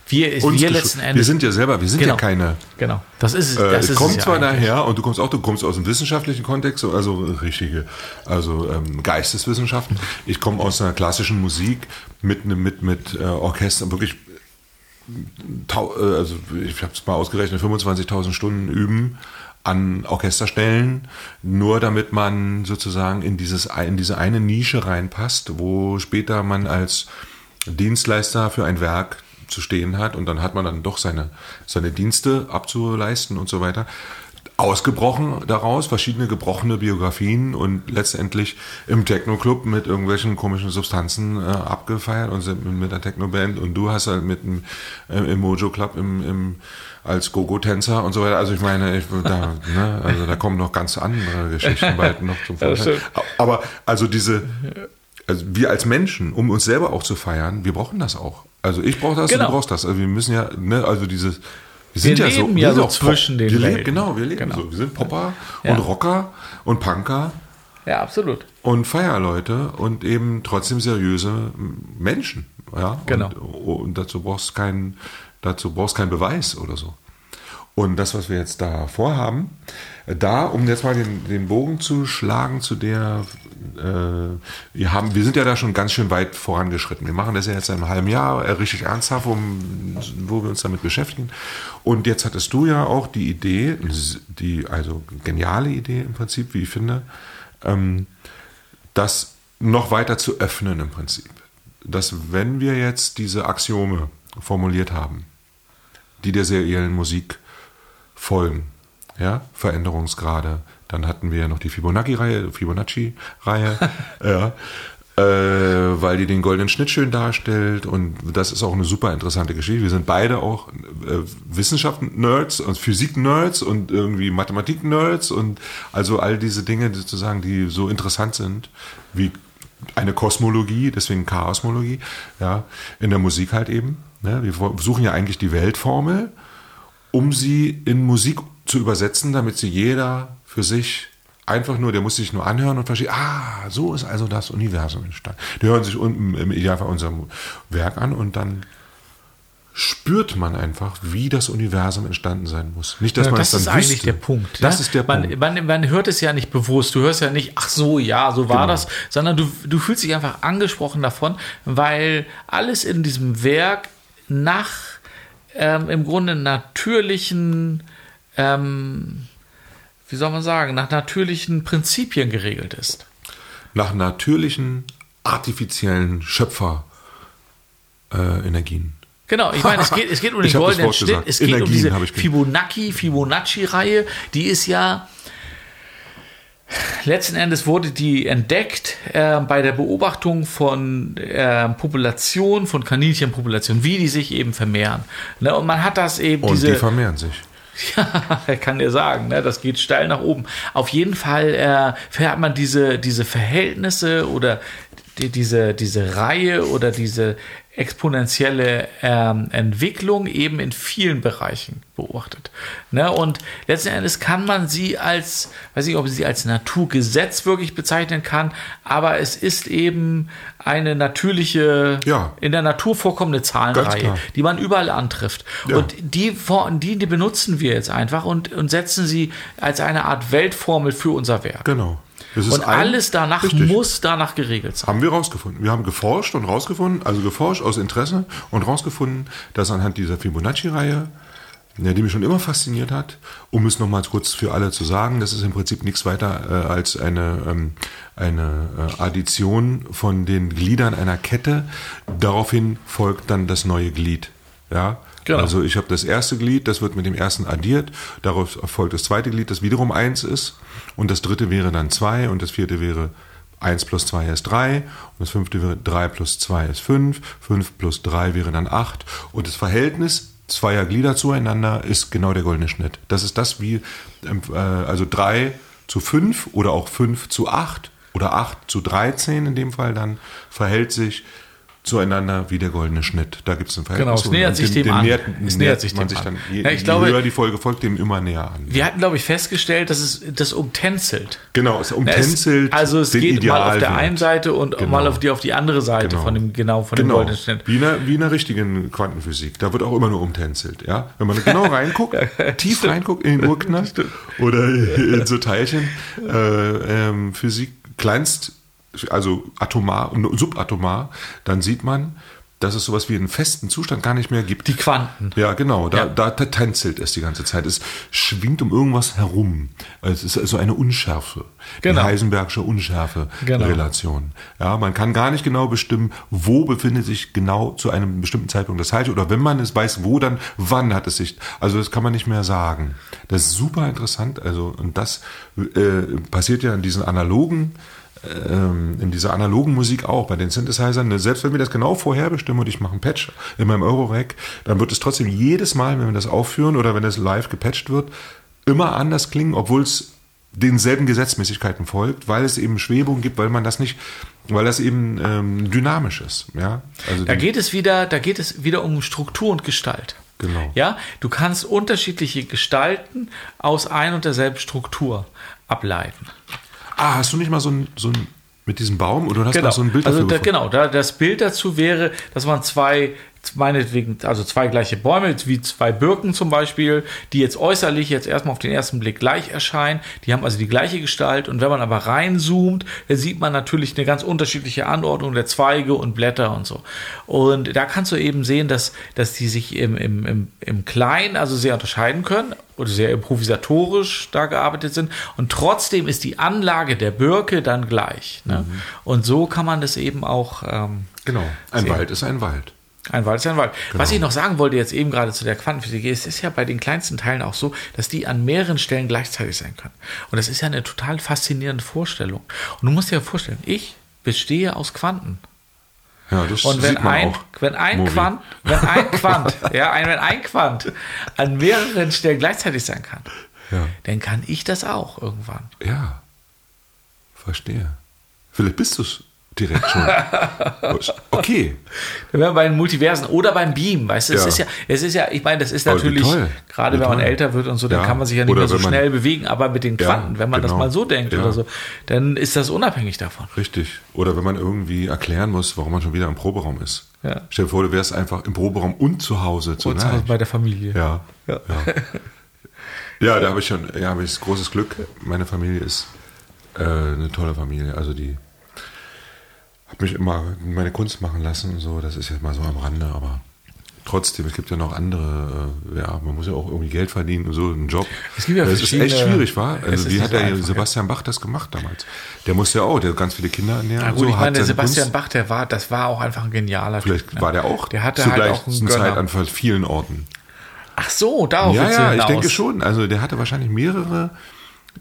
Wir, wir letzten Endes. Wir sind ja selber, wir sind genau. ja keine. Genau. Das ist es. Äh, das ist kommt es zwar ja daher und du kommst auch, du kommst aus dem wissenschaftlichen Kontext, also richtige, also ähm, Geisteswissenschaften. Ich komme aus einer klassischen Musik mit mit mit äh, Orchester, wirklich. Tau, äh, also ich habe es mal ausgerechnet, 25.000 Stunden üben an Orchesterstellen, nur damit man sozusagen in, dieses, in diese eine Nische reinpasst, wo später man als Dienstleister für ein Werk zu stehen hat und dann hat man dann doch seine, seine Dienste abzuleisten und so weiter ausgebrochen daraus, verschiedene gebrochene Biografien und letztendlich im Techno-Club mit irgendwelchen komischen Substanzen äh, abgefeiert und sind mit der Techno-Band und du hast halt mit dem, äh, im Mojo-Club im, im, als Gogo-Tänzer und so weiter. Also ich meine, ich, da, ne, also da kommen noch ganz andere Geschichten bald noch zum <laughs> Vorteil. Aber also diese, also wir als Menschen, um uns selber auch zu feiern, wir brauchen das auch. Also ich brauche das, genau. du brauchst das. Also wir müssen ja, ne, also dieses wir, sind wir ja leben so, ja so zwischen den wir Welten. Genau, wir leben genau. so. Wir sind Popper ja. und Rocker und Punker. Ja, absolut. Und Feierleute und eben trotzdem seriöse Menschen. Ja, genau. Und, und dazu brauchst du keinen, dazu brauchst keinen Beweis oder so. Und das, was wir jetzt da vorhaben, da, um jetzt mal den, den Bogen zu schlagen zu der, äh, wir, haben, wir sind ja da schon ganz schön weit vorangeschritten. Wir machen das ja jetzt einem halben Jahr äh, richtig ernsthaft, um, wo wir uns damit beschäftigen. Und jetzt hattest du ja auch die Idee, die, also geniale Idee im Prinzip, wie ich finde, ähm, das noch weiter zu öffnen im Prinzip. Dass wenn wir jetzt diese Axiome formuliert haben, die der seriellen Musik folgen. Ja, Veränderungsgrade. Dann hatten wir noch die Fibonacci-Reihe, Fibonacci-Reihe, <laughs> ja, äh, weil die den goldenen Schnitt schön darstellt und das ist auch eine super interessante Geschichte. Wir sind beide auch äh, Wissenschaften-Nerds und Physik-Nerds und irgendwie Mathematik-Nerds und also all diese Dinge sozusagen, die so interessant sind, wie eine Kosmologie, deswegen Chaosmologie, ja, in der Musik halt eben. Ne? Wir suchen ja eigentlich die Weltformel um sie in Musik zu übersetzen, damit sie jeder für sich einfach nur, der muss sich nur anhören und verstehen, ah, so ist also das Universum entstanden. Die hören sich unten im Idealfall unser Werk an und dann spürt man einfach, wie das Universum entstanden sein muss. Nicht, dass ja, man das es dann ist wüsste. eigentlich der Punkt. Das ne? ist der man, Punkt. Man, man, hört es ja nicht bewusst. Du hörst ja nicht, ach so, ja, so war genau. das, sondern du, du fühlst dich einfach angesprochen davon, weil alles in diesem Werk nach ähm, im Grunde natürlichen, ähm, wie soll man sagen, nach natürlichen Prinzipien geregelt ist. Nach natürlichen, artifiziellen Schöpferenergien. Äh, Genau, ich meine, es geht, es geht um <laughs> den goldenen Schnitt, es geht Energien um diese Fibonacci, Fibonacci-Reihe, die ist ja Letzten Endes wurde die entdeckt äh, bei der Beobachtung von äh, Populationen, von Kaninchenpopulationen, wie die sich eben vermehren. Ne? Und man hat das eben Und diese. Die vermehren sich. <laughs> Ja, kann dir sagen, ne? das geht steil nach oben. Auf jeden Fall äh, hat man diese, diese Verhältnisse oder die, diese, diese Reihe oder diese exponentielle ähm, Entwicklung eben in vielen Bereichen beobachtet. Ne? Und letzten Endes kann man sie als, weiß ich, ob sie als Naturgesetz wirklich bezeichnen kann, aber es ist eben eine natürliche, ja. in der Natur vorkommende Zahlenreihe, die man überall antrifft. Ja. Und die, die, die benutzen wir jetzt einfach und, und setzen sie als eine Art Weltformel für unser Werk. Genau. Und alles danach richtig. muss danach geregelt sein. Haben wir rausgefunden. Wir haben geforscht und rausgefunden, also geforscht aus Interesse und rausgefunden, dass anhand dieser Fibonacci-Reihe, ja, die mich schon immer fasziniert hat, um es nochmal kurz für alle zu sagen, das ist im Prinzip nichts weiter äh, als eine, ähm, eine äh, Addition von den Gliedern einer Kette. Daraufhin folgt dann das neue Glied. Ja, Genau. Also ich habe das erste Glied, das wird mit dem ersten addiert, darauf folgt das zweite Glied, das wiederum eins ist und das dritte wäre dann zwei und das vierte wäre 1 plus 2 ist 3 und das fünfte wäre 3 plus 2 ist 5, 5 plus 3 wäre dann 8 und das Verhältnis zweier Glieder zueinander ist genau der goldene Schnitt. Das ist das wie, ähm, äh, also 3 zu 5 oder auch 5 zu 8 oder 8 zu 13 in dem Fall dann verhält sich zueinander wie der goldene Schnitt. Da gibt es ein Verhältnis. Genau, es nähert sich dem, dem an. Nähert, es nähert sich man sich dann, je, ja, ich glaube, höher die Folge folgt, dem immer näher an. Wir hatten, glaube ich, festgestellt, dass es das umtänzelt. Genau, es umtänzelt. Es, also es geht Ideal mal auf der einen Seite und genau. mal auf die, auf die andere Seite genau. von dem, genau, von genau. dem goldenen Schnitt. Wie in, einer, wie in einer richtigen Quantenphysik. Da wird auch immer nur umtänzelt. Ja? Wenn man genau reinguckt, <laughs> tief reinguckt in den Urknast oder <laughs> in so Teilchen, äh, ähm, Physik, kleinst also atomar und subatomar, dann sieht man, dass es sowas wie einen festen Zustand gar nicht mehr gibt. Die Quanten. Ja, genau. Da, Ja. da, da tänzelt es die ganze Zeit. Es schwingt um irgendwas herum. Es ist so eine Unschärfe. Genau. Die Heisenbergsche Unschärfe-Relation. Genau. Ja, man kann gar nicht genau bestimmen, wo befindet sich genau zu einem bestimmten Zeitpunkt das Teilchen. Oder wenn man es weiß, wo, dann wann hat es sich. Also das kann man nicht mehr sagen. Das ist super interessant. Also, und das äh, passiert ja in diesen analogen ähm, in dieser analogen Musik auch, bei den Synthesizern, ne, selbst wenn wir das genau vorherbestimmen und ich mache einen Patch in meinem Eurorack, dann wird es trotzdem jedes Mal, wenn wir das aufführen oder wenn es live gepatcht wird, immer anders klingen, obwohl es denselben Gesetzmäßigkeiten folgt, weil es eben Schwebung gibt, weil man das nicht, weil das eben ähm, dynamisch ist. Ja? Also Da geht es wieder, da geht es wieder um Struktur und Gestalt. Genau. Ja, du kannst unterschiedliche Gestalten aus ein und derselben Struktur ableiten. Ah, hast du nicht mal so ein, so ein mit diesem Baum oder hast du Genau. so ein Bild also dafür da, genau, da, das Bild dazu wäre, dass man zwei, meinetwegen, also zwei gleiche Bäume, wie zwei Birken zum Beispiel, die jetzt äußerlich jetzt erstmal auf den ersten Blick gleich erscheinen. Die haben also die gleiche Gestalt und wenn man aber reinzoomt, dann sieht man natürlich eine ganz unterschiedliche Anordnung der Zweige und Blätter und so. Und da kannst du eben sehen, dass, dass die sich im, im, im, im Kleinen also sehr unterscheiden können oder sehr improvisatorisch da gearbeitet sind. Und trotzdem ist die Anlage der Birke dann gleich. Ne? Und so kann man das eben auch. Ähm, Genau. Ein sehen. Wald ist ein Wald. Ein Wald ist ein Wald. Was Genau. ich noch sagen wollte jetzt eben gerade zu der Quantenphysik, es ist ja bei den kleinsten Teilen auch so, dass die an mehreren Stellen gleichzeitig sein können. Und das ist ja eine total faszinierende Vorstellung. Und du musst dir ja vorstellen, ich bestehe aus Quanten. Ja, das Und wenn sieht man ein, auch. wenn ein. Quant, wenn ein Quant, ja, ein, wenn ein Quant an mehreren Stellen gleichzeitig sein kann, Ja. dann kann ich das auch irgendwann. Ja, verstehe. Vielleicht bist du es direkt schon. <laughs> okay. Wenn wir bei den Multiversen oder beim Beam, weißt du, es Ja. ist ja, es ist ja, ich meine, das ist natürlich, gerade wenn man älter wird und so, dann Ja. kann man sich ja nicht Oder mehr so schnell bewegen, aber mit den Ja, Quanten, wenn man das genau. mal so denkt Ja. oder so, dann ist das unabhängig davon. Richtig. Oder wenn man irgendwie erklären muss, warum man schon wieder im Proberaum ist. Ja. Stell dir vor, du wärst einfach im Proberaum und zu Hause Und zugleich. zu Hause bei der Familie. Ja. Ja. Ja, ja da habe ich schon, ja, habe ich großes Glück. Meine Familie ist äh, eine tolle Familie. Also die hat mich immer meine Kunst machen lassen und so. Das ist jetzt mal so am Rande, aber trotzdem, es gibt ja noch andere, äh, ja, man muss ja auch irgendwie Geld verdienen und so, einen Job. Es gibt ja das ist echt schwierig, war. Also wie hat der einfach, ja. Sebastian Bach das gemacht damals? Der musste ja auch, der hat ganz viele Kinder ernähren. Na gut, so, ich meine, der Sebastian Kunst- Bach, der war, das war auch einfach ein genialer Vielleicht Typ. ne? war der auch Der hatte zur halt gleichen auch einen Zeit an vielen Orten. Ach so, darauf Ja, ja, ich denke schon. Also der hatte wahrscheinlich mehrere,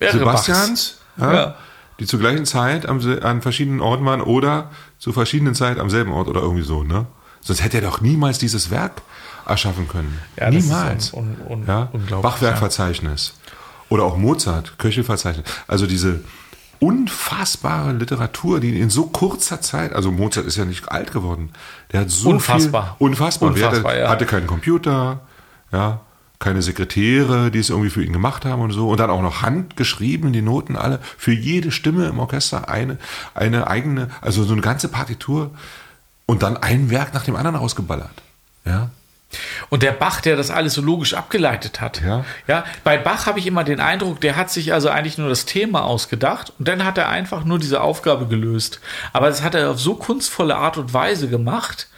Mehrere Sebastians, ja, Ja. Die zur gleichen Zeit am, an verschiedenen Orten waren oder zur verschiedenen Zeit am selben Ort oder irgendwie so. Ne? Sonst hätte er doch niemals dieses Werk erschaffen können. Ja, niemals. un- un- un- ja? Bachwerkverzeichnis. Oder auch Mozart, Köchelverzeichnis. Also diese unfassbare Literatur, die in so kurzer Zeit, also Mozart ist ja nicht alt geworden, der hat so Unfassbar. viel, unfassbar, Unfassbar, hatte, ja. hatte keinen Computer, ja, keine Sekretäre, die es irgendwie für ihn gemacht haben und so. Und dann auch noch handgeschrieben, die Noten alle. Für jede Stimme im Orchester eine, eine eigene, also so eine ganze Partitur. Und dann ein Werk nach dem anderen ausgeballert. Ja. Und der Bach, der das alles so logisch abgeleitet hat. Ja. ja bei Bach habe ich immer den Eindruck, der hat sich also eigentlich nur das Thema ausgedacht und dann hat er einfach nur diese Aufgabe gelöst. Aber das hat er auf so kunstvolle Art und Weise gemacht.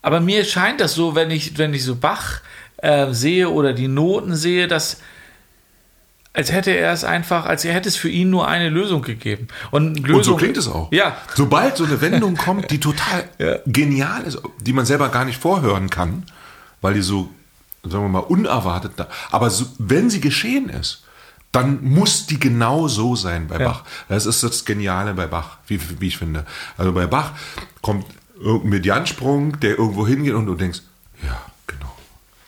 Aber mir scheint das so, wenn ich, wenn ich so Bach äh, sehe oder die Noten sehe, dass als hätte er es einfach, als hätte es für ihn nur eine Lösung gegeben. Und, Lösung, Und so klingt es auch. Ja. Sobald so eine Wendung <laughs> kommt, die total Ja. genial ist, die man selber gar nicht vorhören kann, weil die so, sagen wir mal, unerwartet da. Aber so, wenn sie geschehen ist, dann muss die genau so sein bei Ja. Bach. Das ist das Geniale bei Bach, wie, wie ich finde. Also bei Bach kommt irgendein Mediansprung, der irgendwo hingeht und du denkst, ja.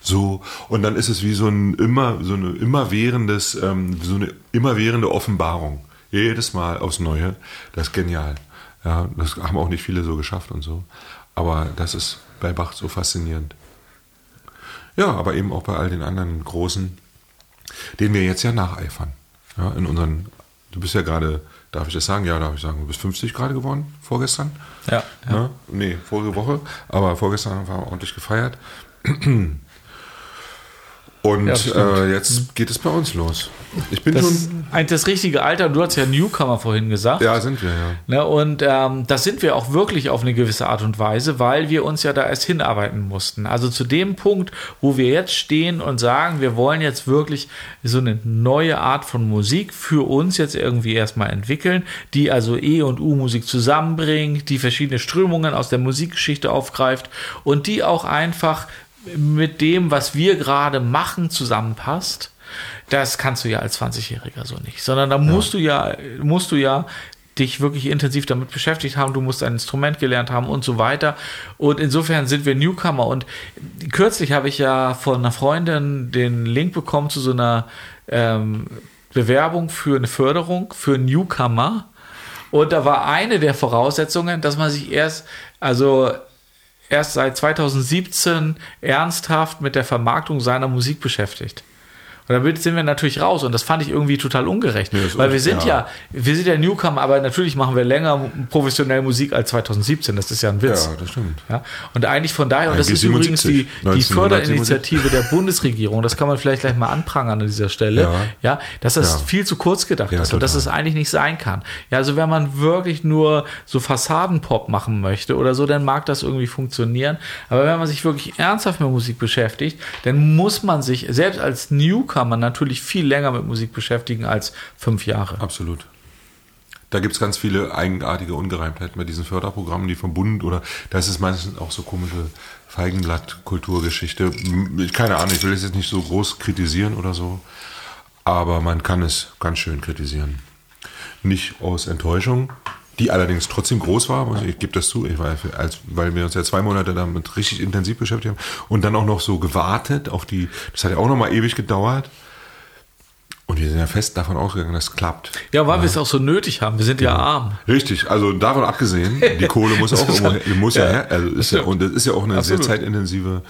So, und dann ist es wie so ein immer, so eine immerwährendes, ähm, so eine immerwährende Offenbarung. Jedes Mal aufs Neue. Das ist genial. Ja, das haben auch nicht viele so geschafft und so. Aber das ist bei Bach so faszinierend. Ja, aber eben auch bei all den anderen großen, denen wir jetzt ja nacheifern. Ja, in unseren, du bist ja gerade, darf ich das sagen? Ja, darf ich sagen, du bist 50 gerade geworden, vorgestern. Ja, Ne? Nee, vorige Woche, aber vorgestern haben wir ordentlich gefeiert. Und Ja, äh, jetzt geht es bei uns los. Ich bin Das schon. eigentlich das richtige Alter. Du hast ja Newcomer vorhin gesagt. Ja, sind wir, ja. Ne, und ähm, das sind wir auch wirklich auf eine gewisse Art und Weise, weil wir uns ja da erst hinarbeiten mussten. Also zu dem Punkt, wo wir jetzt stehen und sagen, wir wollen jetzt wirklich so eine neue Art von Musik für uns jetzt irgendwie erstmal entwickeln, die also E- und U-Musik zusammenbringt, die verschiedene Strömungen aus der Musikgeschichte aufgreift und die auch einfach mit dem, was wir gerade machen, zusammenpasst. Das kannst du ja als 20-Jähriger so nicht, sondern da musst du ja, musst du ja dich wirklich intensiv damit beschäftigt haben, du musst ein Instrument gelernt haben und so weiter. Und insofern sind wir Newcomer. Und kürzlich habe ich ja von einer Freundin den Link bekommen zu so einer ähm, Bewerbung für eine Förderung für Newcomer. Und da war eine der Voraussetzungen, dass man sich erst, also erst seit 2017 ernsthaft mit der Vermarktung seiner Musik beschäftigt. Und damit sind wir natürlich raus und das fand ich irgendwie total ungerecht, ist weil wir sind ja. ja. wir sind ja Newcomer, aber natürlich machen wir länger professionell Musik als 2017, das ist ja ein Witz. Ja, das stimmt. Ja, und eigentlich von daher, und das ist übrigens die, 77, die 1977. Förderinitiative der Bundesregierung, das kann man vielleicht gleich mal anprangern an dieser Stelle, ja, Ja. dass das Ja. viel zu kurz gedacht ist und dass es eigentlich nicht sein kann. Ja, also wenn man wirklich nur so Fassadenpop machen möchte oder so, dann mag das irgendwie funktionieren. Aber wenn man sich wirklich ernsthaft mit Musik beschäftigt, dann muss man sich selbst als Newcomer natürlich viel länger mit Musik beschäftigen als fünf Jahre. Absolut. Da gibt es ganz viele eigenartige Ungereimtheiten bei diesen Förderprogrammen, die vom Bund oder da ist es meistens auch so komische Feigenblatt-Kulturgeschichte. Ich- Keine Ahnung, ich will es jetzt nicht so groß kritisieren oder so, aber man kann es ganz schön kritisieren. Nicht aus Enttäuschung, die allerdings trotzdem groß war, muss ich, gebe das zu, ich war, als, weil wir uns ja zwei Monate damit richtig intensiv beschäftigt haben und dann auch noch so gewartet auf die, das hat ja auch noch mal ewig gedauert. Und wir sind ja fest davon ausgegangen, dass es klappt. Ja, weil wir es auch so nötig haben. Wir sind ja arm. Richtig, also davon abgesehen, <laughs> die Kohle muss auch irgendwo, muss ja, Ja, her, also ist ja, und das ist ja auch eine Absolut. sehr zeitintensive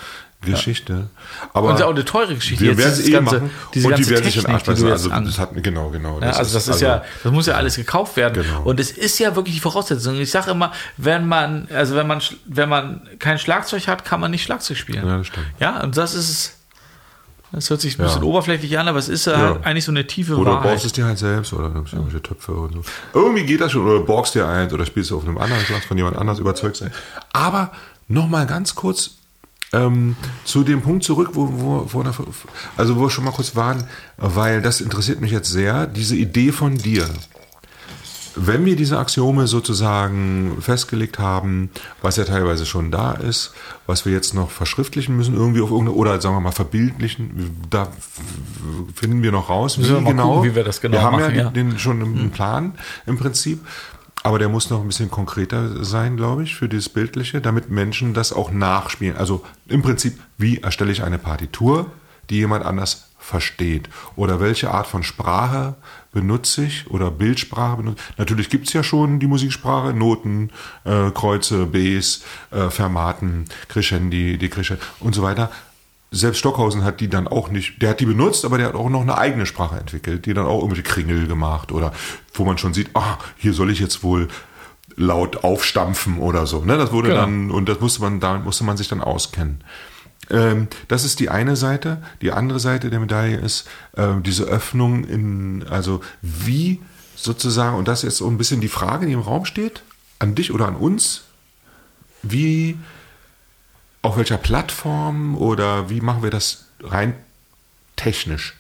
Geschichte. Aber Und ist ja auch eine teure Geschichte. wir werden es eh machen diese und die werden sich in Arsch beißen. Also das hat genau, genau. Ja, also das ist ja, das muss ja alles gekauft werden. Genau. Und es ist ja wirklich die Voraussetzung. Ich sage immer, wenn man, also wenn man, wenn man kein Schlagzeug hat, kann man nicht Schlagzeug spielen. Ja, das stimmt. Ja, und das ist, das hört sich ein Ja. bisschen oberflächlich an, aber es ist ja. Ja. halt eigentlich so eine tiefe Oder Wahrheit. baust es dir halt selbst oder nimmst irgendwelche Töpfe und so. Irgendwie geht das schon. Oder borgst dir eins oder spielst du auf einem anderen Schlagzeug von jemand anders überzeugt sein. Aber nochmal ganz kurz ähm, zu dem Punkt zurück, wo, wo, wo, also wo wir schon mal kurz waren, weil das interessiert mich jetzt sehr, diese Idee von dir. Wenn wir diese Axiome sozusagen festgelegt haben, was ja teilweise schon da ist, was wir jetzt noch verschriftlichen müssen, irgendwie auf irgendeine, oder sagen wir mal verbildlichen, da finden wir noch raus, Müssen wir mal gucken, wie wir das genau wir haben machen, ja, ja. den schon im Plan im Prinzip. Aber der muss noch ein bisschen konkreter sein, glaube ich, für dieses Bildliche, damit Menschen das auch nachspielen. Also im Prinzip, wie erstelle ich eine Partitur, die jemand anders versteht? Oder welche Art von Sprache benutze ich oder Bildsprache benutze ich? Natürlich gibt es ja schon die Musiksprache, Noten, äh, Kreuze, Bs, äh, Fermaten, Crescendi, Decrescendi und so weiter. Selbst Stockhausen hat die dann auch nicht, der hat die benutzt, aber der hat auch noch eine eigene Sprache entwickelt, die dann auch irgendwelche Kringel gemacht oder wo man schon sieht, ah, hier soll ich jetzt wohl laut aufstampfen oder so. Ne? Das wurde Genau. dann, und das musste man, damit musste man sich dann auskennen. Ähm, das ist die eine Seite. Die andere Seite der Medaille ist ähm, diese Öffnung in, also wie sozusagen, und das ist so ein bisschen die Frage, die im Raum steht, an dich oder an uns, wie, auf welcher Plattform oder wie machen wir das rein technisch?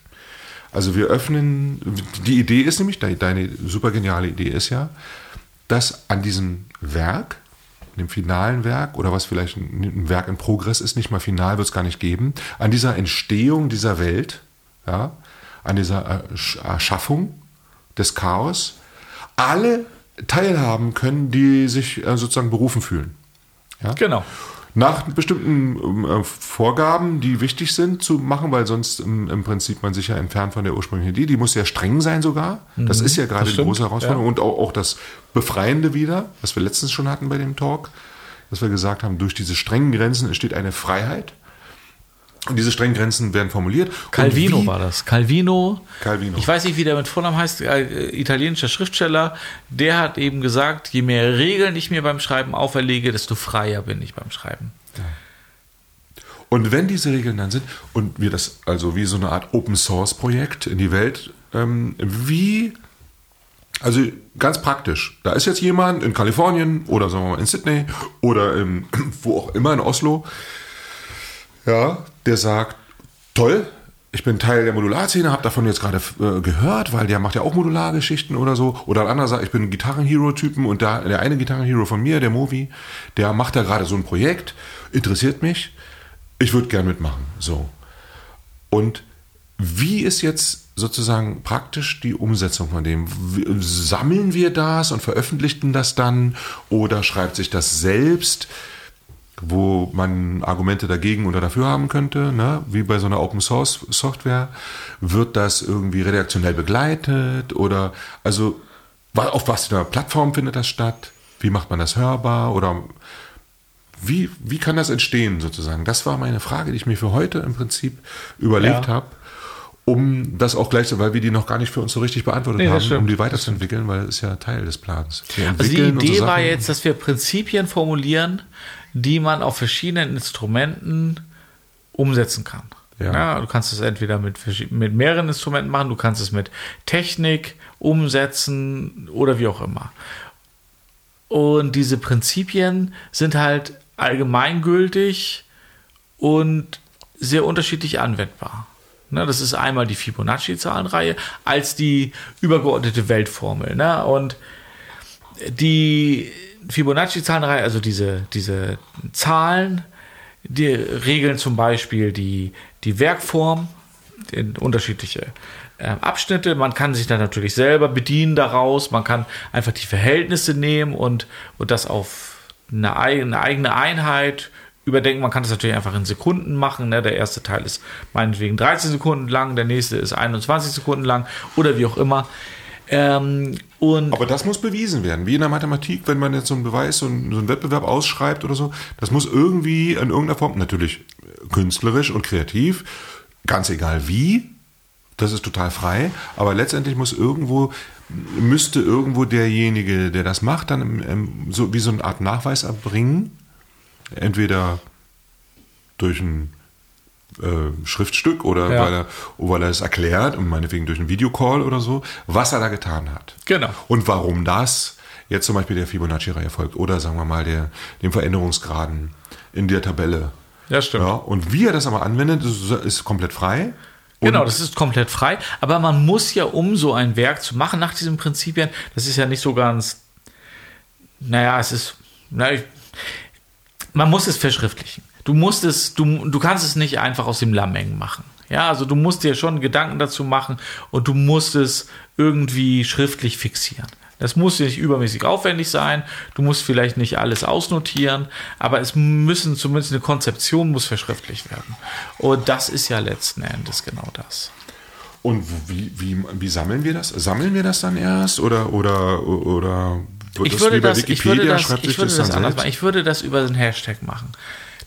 Also wir öffnen, die Idee ist nämlich, de- deine super geniale Idee ist ja, dass an diesem Werk, dem finalen Werk oder was vielleicht ein Werk in Progress ist, nicht mal final wird es gar nicht geben, an dieser Entstehung dieser Welt, ja, an dieser Ersch- Erschaffung des Chaos, alle teilhaben können, die sich äh, sozusagen berufen fühlen. Ja? Genau. Nach bestimmten ähm, äh, Vorgaben, die wichtig sind zu machen, weil sonst im, im Prinzip man sich ja entfernt von der ursprünglichen Idee. Die muss sehr streng sein sogar. Das ist ja gerade die große Herausforderung. ja. Und auch, auch das Befreiende wieder, was wir letztens schon hatten bei dem Talk, dass wir gesagt haben, durch diese strengen Grenzen entsteht eine Freiheit. Und diese strengen Grenzen werden formuliert. Calvino war das. Calvino. Calvino. Ich weiß nicht, wie der mit Vornamen heißt, äh, italienischer Schriftsteller. Der hat eben gesagt, je mehr Regeln ich mir beim Schreiben auferlege, desto freier bin ich beim Schreiben. Und wenn diese Regeln dann sind und wir das also wie so eine Art Open Source Projekt in die Welt, ähm, wie, also ganz praktisch, da ist jetzt jemand in Kalifornien oder sagen wir mal in Sydney oder in, <clears throat> wo auch immer in Oslo, ja, der sagt, toll, ich bin Teil der Modularszene, habe davon jetzt gerade äh, gehört, weil der macht ja auch Modulargeschichten oder so. Oder ein anderer sagt, ich bin Gitarrenhero-Typen und da, der eine Gitarrenhero von mir, der Movi, der macht da gerade so ein Projekt, interessiert mich, ich würde gern mitmachen. So. Und wie ist jetzt sozusagen praktisch die Umsetzung von dem? Sammeln wir das und veröffentlichen das dann oder schreibt sich das selbst? Wo man Argumente dagegen oder dafür haben könnte, ne? wie bei so einer Open Source Software, wird das irgendwie redaktionell begleitet oder also auf was für einer Plattform findet das statt? Wie macht man das hörbar oder wie, wie kann das entstehen sozusagen? Das war meine Frage, die ich mir für heute im Prinzip überlegt Ja. habe, um das auch gleich, weil wir die noch gar nicht für uns so richtig beantwortet Nee, haben, um die weiterzuentwickeln, weil es ist ja Teil des Plans. Also die Idee war jetzt, dass wir Prinzipien formulieren, die man auf verschiedenen Instrumenten umsetzen kann. Ja. Ja. du kannst es entweder mit, mit mehreren Instrumenten machen, du kannst es mit Technik umsetzen oder wie auch immer. Und diese Prinzipien sind halt allgemeingültig und sehr unterschiedlich anwendbar. Ne, das ist einmal die Fibonacci-Zahlenreihe als die übergeordnete Weltformel. Ne? Und die Fibonacci-Zahlenreihe, also diese, diese Zahlen, die regeln zum Beispiel die, die Werkform in unterschiedliche ähm, Abschnitte. Man kann sich dann natürlich selber bedienen daraus. Man kann einfach die Verhältnisse nehmen und, und das auf eine eigene, eine eigene Einheit überdenken. Man kann das natürlich einfach in Sekunden machen. Ne? Der erste Teil ist meinetwegen 13 Sekunden lang, der nächste ist 21 Sekunden lang oder wie auch immer. Ähm, und Aber das muss bewiesen werden. Wie in der Mathematik, wenn man jetzt so einen Beweis, so einen, so einen Wettbewerb ausschreibt oder so, das muss irgendwie in irgendeiner Form, natürlich künstlerisch und kreativ, ganz egal wie, das ist total frei, aber letztendlich muss irgendwo, müsste irgendwo derjenige, der das macht, dann im, im, so wie so eine Art Nachweis erbringen, entweder durch ein äh, Schriftstück oder Ja. weil, er, weil er es erklärt und meinetwegen durch einen Videocall oder so, was er da getan hat. Genau. Und warum das jetzt zum Beispiel der Fibonacci-Reihe folgt oder sagen wir mal der, dem Veränderungsgraden in der Tabelle. Ja, stimmt. Ja, und wie er das aber anwendet, ist, ist komplett frei. Genau, das ist komplett frei. Aber man muss ja, um so ein Werk zu machen nach diesen Prinzipien, das ist ja nicht so ganz, naja, es ist, na, ich, man muss es verschriftlichen. Du musst es, du, du kannst es nicht einfach aus dem Lameng machen. Ja, also du musst dir schon Gedanken dazu machen und du musst es irgendwie schriftlich fixieren. Das muss nicht übermäßig aufwendig sein. Du musst vielleicht nicht alles ausnotieren, aber es müssen zumindest eine Konzeption muss verschriftlicht werden. Und das ist ja letzten Endes genau das. Und wie, wie, wie sammeln wir das? Sammeln wir das dann erst oder oder oder wird Ich würde, wie bei das, ich würde das, schreibt ich sich würde das, dann anders machen. Ich würde das über einen Hashtag machen.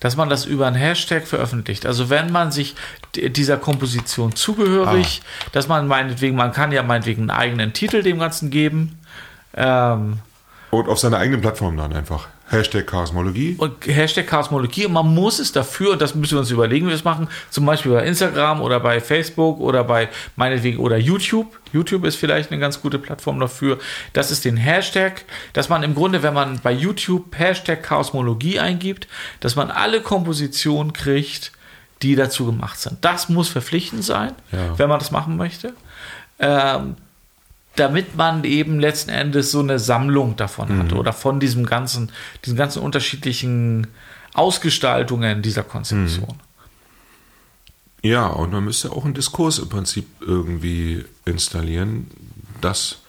Dass man das über einen Hashtag veröffentlicht. Also wenn man sich dieser Komposition zugehörig, Ah. dass man meinetwegen, man kann ja meinetwegen einen eigenen Titel dem Ganzen geben. Ähm, Und auf seiner eigenen Plattform dann einfach. Hashtag Chaosmologie. und Hashtag Chaosmologie und man muss es dafür, und das müssen wir uns überlegen, wie wir es machen, zum Beispiel bei Instagram oder bei Facebook oder bei meinetwegen oder YouTube. YouTube ist vielleicht eine ganz gute Plattform dafür. Das ist den Hashtag, dass man im Grunde, wenn man bei YouTube Hashtag Chaosmologie eingibt, dass man alle Kompositionen kriegt, die dazu gemacht sind. Das muss verpflichtend sein, Ja. wenn man das machen möchte. Ähm, damit man eben letzten Endes so eine Sammlung davon hat oder von diesem ganzen, diesen ganzen unterschiedlichen Ausgestaltungen dieser Konzeption. Ja, und man müsste auch einen Diskurs im Prinzip irgendwie installieren, dass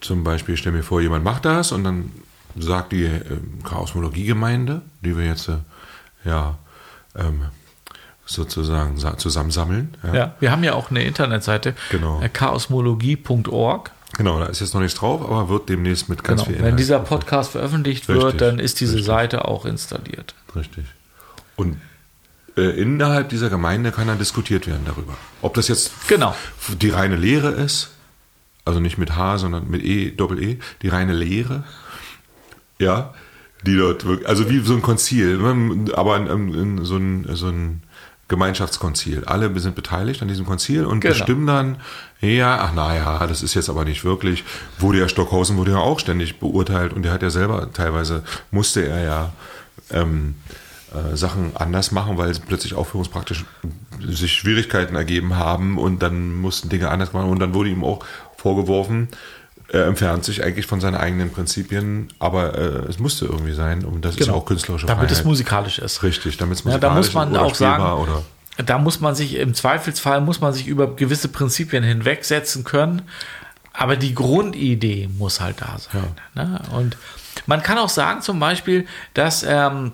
zum Beispiel, stell mir vor, jemand macht das und dann sagt die ähm, Chaosmologie-Gemeinde, die wir jetzt äh, ja ähm, sozusagen sa- zusammensammeln. Ja. Ja, wir haben ja auch eine Internetseite, Genau. äh, chaosmologie.org. Genau, da ist jetzt noch nichts drauf, aber wird demnächst mit ganz Genau. viel Wenn Inhalt. dieser Podcast veröffentlicht Richtig, wird, dann ist diese richtig. Seite auch installiert. Richtig. Und äh, innerhalb dieser Gemeinde kann dann diskutiert werden darüber. Ob das jetzt Genau. die reine Lehre ist, also nicht mit H, sondern mit E, Doppel-E, die reine Lehre. Ja. die dort wirklich, also wie so ein Konzil, ne, aber in, in so ein, so ein Gemeinschaftskonzil. Alle sind beteiligt an diesem Konzil und Genau. bestimmen dann, ja, ach naja, das ist jetzt aber nicht wirklich. Wurde ja Stockhausen wurde ja auch ständig beurteilt und der hat ja selber teilweise musste er ja ähm, äh, Sachen anders machen, weil plötzlich aufführungspraktisch sich Schwierigkeiten ergeben haben und dann mussten Dinge anders werden. und dann wurde ihm auch vorgeworfen, er entfernt sich eigentlich von seinen eigenen Prinzipien, aber äh, es musste irgendwie sein und das ist ja auch künstlerische Genau. damit es Freiheit. musikalisch ist. Richtig, damit es Ja, da muss man auch sagen, Oder, da muss man sich im Zweifelsfall muss man sich über gewisse Prinzipien hinwegsetzen können, aber die Grundidee muss halt da sein. Ne? Und man kann auch sagen zum Beispiel, dass ähm,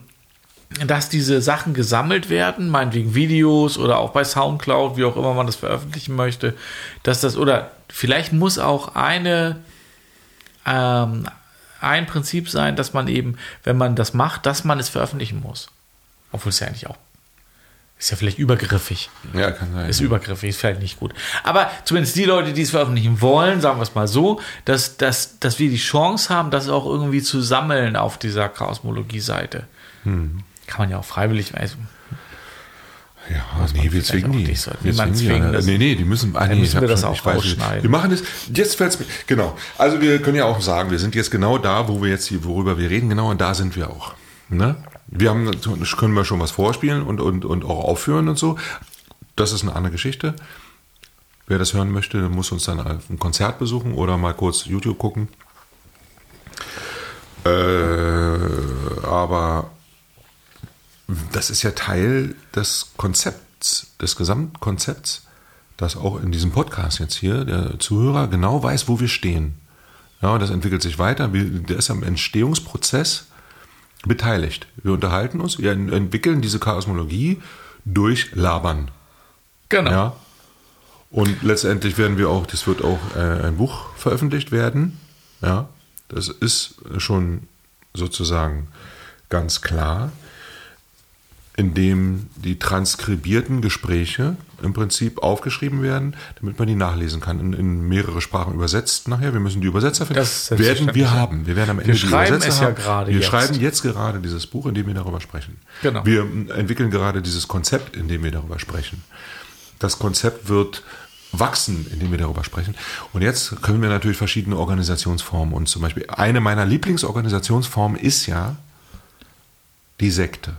dass diese Sachen gesammelt werden, meinetwegen Videos oder auch bei Soundcloud, wie auch immer man das veröffentlichen möchte, dass das oder vielleicht muss auch eine ähm, ein Prinzip sein, dass man eben, wenn man das macht, dass man es veröffentlichen muss. Obwohl es ja eigentlich auch ist ja vielleicht übergriffig. ja, kann sein. Ist übergriffig, ist vielleicht nicht gut. Aber zumindest die Leute, die es veröffentlichen wollen, sagen wir es mal so, dass, dass, dass wir die Chance haben, das auch irgendwie zu sammeln auf dieser Chaosmologie-Seite. Hm. Kann man ja auch freiwillig. Also, Ja, nee, wir zwingen die. nicht so. Wir zwingen zwingen das. Nee, nee, die müssen. Ah, nee, müssen wir das schon- auch rausschneiden. Wir machen das. Jetzt fällt's mir. Genau. Also wir können ja auch sagen, wir sind jetzt genau da, wo wir jetzt hier, worüber wir reden, genau und da sind wir auch. Ne? Wir haben, können wir schon was vorspielen und, und, und auch aufführen und so. Das ist eine andere Geschichte. Wer das hören möchte, muss uns dann ein Konzert besuchen oder mal kurz YouTube gucken. Äh, aber das ist ja Teil des Konzepts, des Gesamtkonzepts, dass auch in diesem Podcast jetzt hier der Zuhörer genau weiß, wo wir stehen. Ja, das entwickelt sich weiter. Der ist am Entstehungsprozess beteiligt. Wir unterhalten uns, wir en- entwickeln diese Chaosmologie durch Labern. genau. Ja. Und letztendlich werden wir auch, das wird auch äh, ein Buch veröffentlicht werden. Ja. Das ist schon sozusagen ganz klar, in dem die transkribierten Gespräche im Prinzip aufgeschrieben werden, damit man die nachlesen kann, in, in mehrere Sprachen übersetzt nachher. Wir müssen die Übersetzer finden. Das werden wir haben. Wir werden am Ende die schreiben Übersetzer es ja haben. gerade Wir jetzt. schreiben jetzt gerade dieses Buch, in dem wir darüber sprechen. Genau. Wir entwickeln gerade dieses Konzept, in dem wir darüber sprechen. Das Konzept wird wachsen, indem wir darüber sprechen. Und jetzt können wir natürlich verschiedene Organisationsformen und zum Beispiel eine meiner Lieblingsorganisationsformen ist ja die Sekte.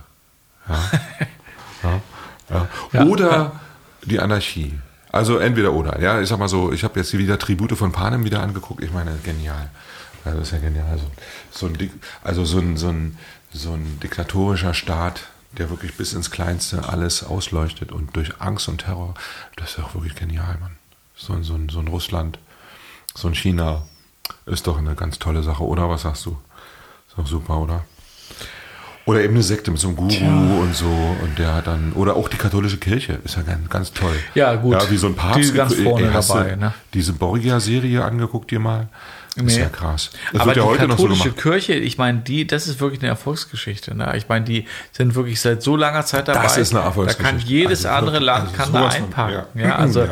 Ja. Oder die Anarchie. Also entweder oder. Ja, ich sag mal so, ich habe jetzt wieder Tribute von Panem wieder angeguckt. Ich meine, genial. Also das ist ja genial. So, so ein, also so ein, so, ein, so ein diktatorischer Staat, der wirklich bis ins Kleinste alles ausleuchtet und durch Angst und Terror, das ist doch wirklich genial, Mann. So, ein- so, ein, so ein Russland, so ein China ist doch eine ganz tolle Sache, oder? Was sagst du? Ist doch super, oder? Oder eben eine Sekte mit so einem Guru und so und der hat dann oder auch die katholische Kirche ist ja ganz, ganz toll. Ja, gut. Ja, wie so ein Papst. Die ist ganz Ey, vorne hast dabei, ne? Diese Borgia-Serie angeguckt dir mal. Ist Nee. ja krass. Das Aber ja die so katholische gemacht. Kirche, ich meine, die, das ist wirklich eine Erfolgsgeschichte. Ne? Ich meine, die sind wirklich seit so langer Zeit dabei. Das ist eine Da Erfolgsgeschichte. kann jedes Also andere Land also kann da sowas von, einpacken. ja. Ja, <clears throat> also Ja,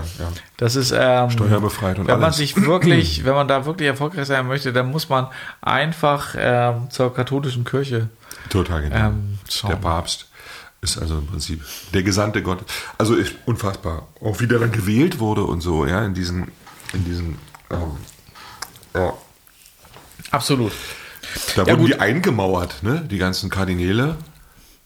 das ist ähm, Steuerbefreit und wenn man alles. sich wirklich, <clears throat> wenn man da wirklich erfolgreich sein möchte, dann muss man einfach ähm, zur katholischen Kirche. Total genial. Ähm, der Papst ist also im Prinzip der Gesandte Gott. Also ist unfassbar. Auch wie der dann gewählt wurde und so, ja, in diesen, in diesen, ähm, ja. Absolut. Da Ja, wurden gut. die eingemauert, ne? die ganzen Kardinäle,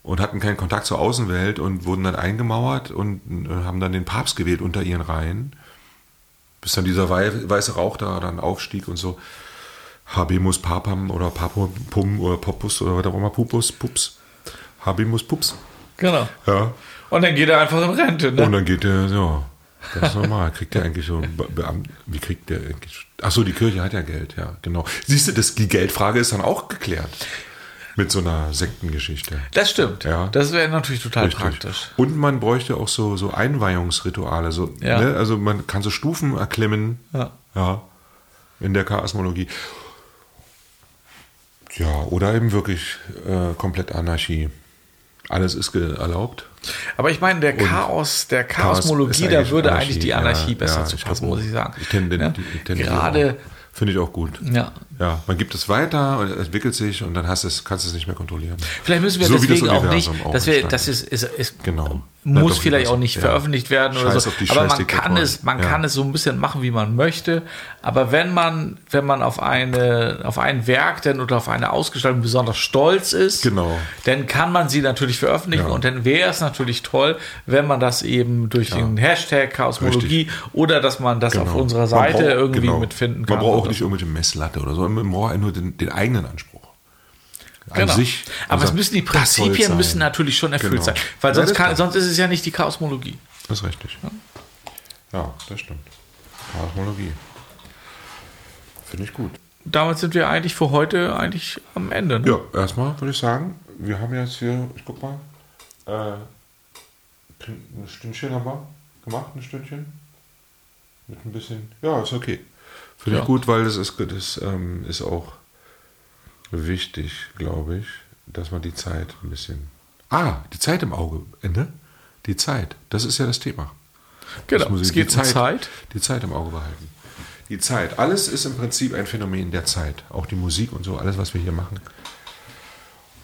und hatten keinen Kontakt zur Außenwelt und wurden dann eingemauert und äh, haben dann den Papst gewählt unter ihren Reihen. Bis dann dieser wei- weiße Rauch da dann aufstieg und so. Habemus Papam oder Papum oder Popus oder was auch immer, Pupus, Pups. Habemus Pups. Genau. Ja. Und dann geht er einfach in Rente. Ne? Und dann geht der, ja, ganz normal. Kriegt der eigentlich so, Be Beamt, wie kriegt der eigentlich? Ach so, die Kirche hat ja Geld, ja, genau. Siehst du, das, die Geldfrage ist dann auch geklärt. Mit so einer Sektengeschichte. Das stimmt. Ja. Das wäre natürlich total Richtig. praktisch. Und man bräuchte auch so, so Einweihungsrituale. So, Ja. ne? Also man kann so Stufen erklimmen. Ja. ja in der Chaosmologie. Ja, oder eben wirklich äh, komplett Anarchie. Alles ist erlaubt. Aber ich meine, der Chaos, der Chaos Chaosmologie, ist da würde Anarchie, eigentlich die Anarchie ja, besser ja, zu passen, muss ich sagen. Ich tende- Ne? ich Gerade. Finde ich auch gut. Ja. Ja, man gibt es weiter und es entwickelt sich und dann hast es, kannst du es nicht mehr kontrollieren. Vielleicht müssen wir So deswegen auch nicht, auch dass wir, das ist, ist, ist Genau. Muss doch, vielleicht auch nicht Ja. veröffentlicht werden oder Scheiß so. auf die Aber man kann es, man Ja. kann es so ein bisschen machen, wie man möchte. Aber wenn man, wenn man auf eine, auf ein Werk denn oder auf eine Ausgestaltung besonders stolz ist, Genau. dann kann man sie natürlich veröffentlichen Ja. und dann wäre es natürlich toll, wenn man das eben durch den Hashtag Chaosmologie oder dass man das auf Genau. unserer Man Seite braucht- irgendwie genau. mitfinden kann. Man braucht auch oder nicht so. irgendwelche Messlatte oder so. Man braucht nur den, den eigenen Anspruch. Genau. Aber es müssen die Prinzipien müssen natürlich schon erfüllt Genau. sein, weil Ja, sonst, das kann, sonst ist es ja nicht die Chaosmologie. Das ist richtig. Ja, das stimmt. Kosmologie. Finde ich gut. Damit sind wir eigentlich für heute eigentlich am Ende. Ne? Ja, erstmal würde ich sagen, wir haben jetzt hier, ich guck mal, äh, ein Stündchen haben wir gemacht, ein Stündchen. Mit ein bisschen, ja, ist okay. Finde Ja. ich gut, weil das ist, das ähm, ist auch wichtig, glaube ich, dass man die Zeit ein bisschen. Ah, die Zeit im Auge, ne? Die Zeit, das ist ja das Thema. Genau, Das es geht die um Zeit. Die Zeit im Auge behalten. Die Zeit. Alles ist im Prinzip ein Phänomen der Zeit. Auch die Musik und so, alles, was wir hier machen.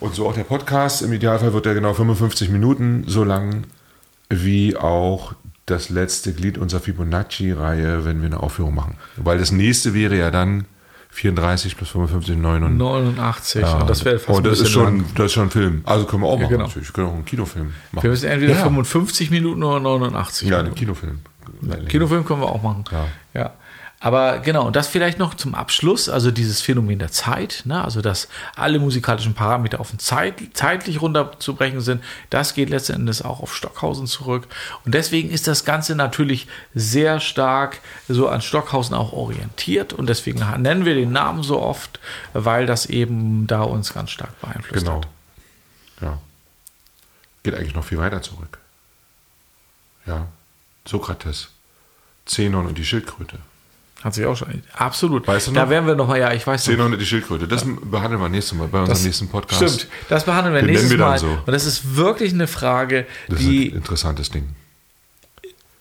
Und so auch der Podcast. Im Idealfall wird er genau 55 Minuten so lang wie auch das letzte Glied unserer Fibonacci-Reihe, wenn wir eine Aufführung machen. Weil das nächste wäre ja dann 34 plus 55, 89. 89. Ja, das wäre fast und ein das ist, schon, lang. das ist schon ein Film. Also können wir auch machen genau. natürlich. Wir können auch einen Kinofilm machen. Wir müssen entweder ja. 55 Minuten oder 89. Ja, einen. Kinofilm. Kinofilm können wir auch machen. Ja. ja. Aber genau, und das vielleicht noch zum Abschluss, also dieses Phänomen der Zeit, ne? also dass alle musikalischen Parameter auf ein Zeit, zeitlich runterzubrechen sind, das geht letzten Endes auch auf Stockhausen zurück. Und deswegen ist das Ganze natürlich sehr stark so an Stockhausen auch orientiert und deswegen nennen wir den Namen so oft, weil das eben da uns ganz stark beeinflusst Genau. hat. Ja. Geht eigentlich noch viel weiter zurück. Ja. Sokrates, Zenon und die Schildkröte. Hat sich auch schon. Absolut. Weißt du da noch? werden wir nochmal, ja, ich weiß noch. Zenon und die Schildkröte. Das behandeln wir nächstes Mal bei unserem nächsten Podcast. Stimmt, das behandeln wir Den nächstes wir Mal. so. Und das ist wirklich eine Frage, Das ist die, ein interessantes Ding.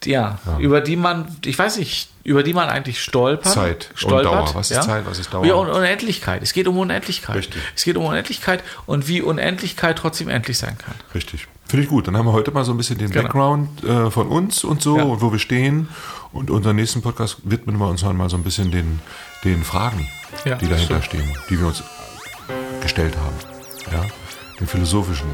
ja, über die man, ich weiß nicht, über die man eigentlich stolpert. Zeit und stolpert, Dauer. Was ist ja? Zeit, was ist Dauer? Ja, und Unendlichkeit. Es geht um Unendlichkeit. Richtig. Es geht um Unendlichkeit und wie Unendlichkeit trotzdem endlich sein kann. Richtig. Finde ich gut. Dann haben wir heute mal so ein bisschen den Genau. Background äh, von uns und so Ja. und wo wir stehen. Und unseren nächsten Podcast widmen wir uns dann mal so ein bisschen den, den Fragen, Ja, die dahinter stimmt. stehen, die wir uns gestellt haben. Ja? Den philosophischen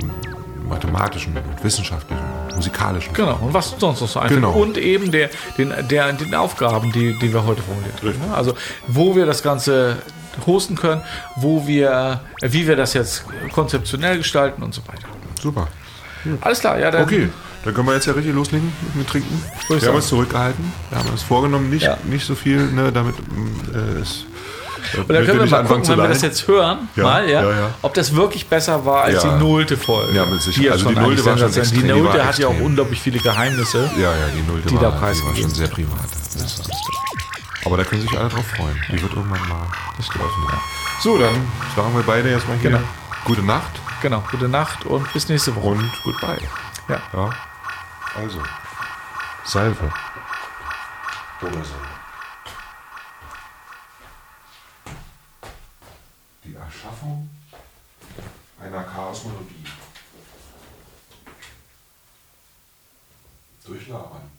und ähm, mathematischen und wissenschaftlichen, musikalischen. Genau, und was sonst noch so einfällt. Genau. Und eben der, den, der, den Aufgaben, die, die wir heute formuliert haben. Ne? Also, wo wir das Ganze hosten können, wo wir, äh, wie wir das jetzt konzeptionell gestalten und so weiter. Super. Alles klar, ja, dann Okay, dann können wir jetzt ja richtig loslegen mit dem Trinken. Wir sagen. haben uns zurückgehalten. Wir haben uns vorgenommen, nicht, Ja. nicht so viel, ne, damit äh, es. Und dann können wir mal gucken, wenn wir das jetzt hören, Ja, mal, ja, ja, ja. ob das wirklich besser war als Ja. die nullte Folge. Ja, mit Sicherheit. Die, Also die Nullte war schon extrem, Die Nullte hat ja auch unglaublich viele Geheimnisse. Ja, ja, die Nullte Die war, da die war schon sehr privat. Das ist- Aber da können sich alle drauf freuen. Die wird irgendwann mal veröffentlicht. So, dann sagen wir beide jetzt mal hier Genau. gute Nacht Genau, gute Nacht und bis nächste Woche. und goodbye. Ja. Ja. Also, Salve. Oder Salve. Die Erschaffung einer Chaosmologie. Durch Labern.